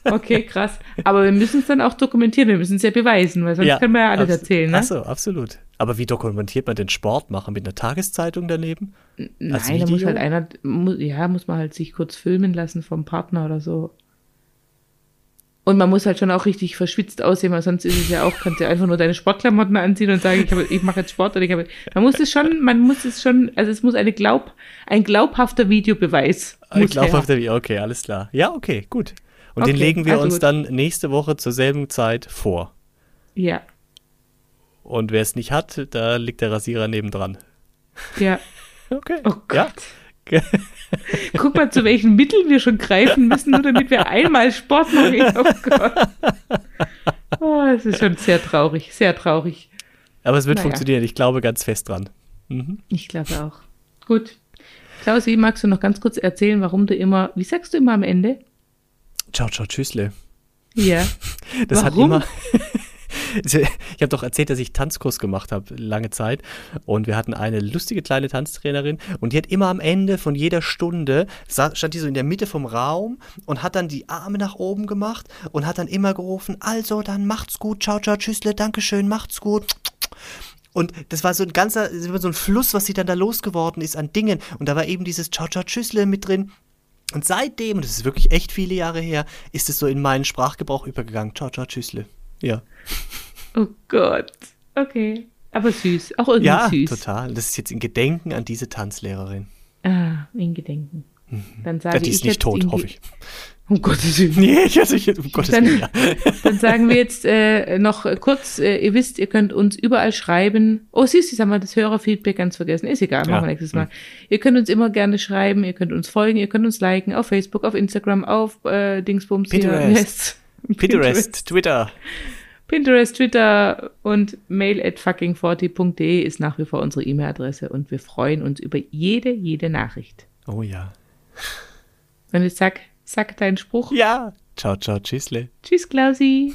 Okay, krass. Aber wir müssen es dann auch dokumentieren, wir müssen es ja beweisen, weil sonst ja, können wir ja alles erzählen. Ne? Achso, absolut. Aber wie dokumentiert man den Sport machen? Mit einer Tageszeitung daneben? Nein, da muss halt einer, ja, muss man halt sich kurz filmen lassen vom Partner oder so. Und man muss halt schon auch richtig verschwitzt aussehen, weil sonst ist es ja auch, kannst du einfach nur deine Sportklamotten anziehen und sagen, ich, habe, ich mache jetzt Sport. Oder ich habe, man muss es schon, man muss es schon, also es muss eine glaub, ein glaubhafter Videobeweis. Ein glaubhafter Video, okay, alles klar. Ja, okay, gut. Und okay, den legen wir also uns gut. dann nächste Woche zur selben Zeit vor. Ja. Und wer es nicht hat, da liegt der Rasierer nebendran. Ja. Okay. Oh Gott. Ja. Guck mal, zu welchen Mitteln wir schon greifen müssen, nur damit wir einmal Sport machen. Oh Gott. Oh, es ist schon sehr traurig, sehr traurig. Aber es wird naja. funktionieren, ich glaube ganz fest dran. Mhm. Ich glaube auch. Gut. Klausi, magst du noch ganz kurz erzählen, warum du immer, wie sagst du immer am Ende? Ciao, ciao, tschüssle. Ja. Das warum? hat immer. ich habe doch erzählt, dass ich Tanzkurs gemacht habe, lange Zeit. Und wir hatten eine lustige kleine Tanztrainerin und die hat immer am Ende von jeder Stunde, stand die so in der Mitte vom Raum und hat dann die Arme nach oben gemacht und hat dann immer gerufen, also dann macht's gut, ciao, ciao, tschüssle, Dankeschön, macht's gut. Und das war so ein ganzer, so ein Fluss, was sie dann da losgeworden ist an Dingen. Und da war eben dieses Ciao, ciao, tschüssle mit drin. Und seitdem, und das ist wirklich echt viele Jahre her, ist es so in meinen Sprachgebrauch übergegangen. Ciao, ciao, tschüssle. Ja. Oh Gott. Okay. Aber süß. Auch irgendwie ja, süß. Ja, total. Das ist jetzt in Gedenken an diese Tanzlehrerin. Ah, in Gedenken. Mhm. Dann sage ja, die ist ich nicht tot, hoffe ich. Um Gottes Willen. Nee, ich also ich, um Gottes dann, Willen. Ja. Dann sagen wir jetzt äh, noch kurz, äh, ihr wisst, ihr könnt uns überall schreiben. Oh, siehst du, haben wir das Hörerfeedback ganz vergessen. Ist egal, machen ja. wir nächstes Mal. Mhm. Ihr könnt uns immer gerne schreiben, ihr könnt uns folgen, ihr könnt uns liken auf Facebook, auf Instagram, auf äh, Dingsbums. Pinterest, Pinterest, Twitter. Pinterest, Twitter und mail at fucking40.de ist nach wie vor unsere E-Mail-Adresse und wir freuen uns über jede, jede Nachricht. Oh ja. Und jetzt sag, sag deinen Spruch. Ja. Ciao, ciao, tschüssle. Tschüss, Klausi.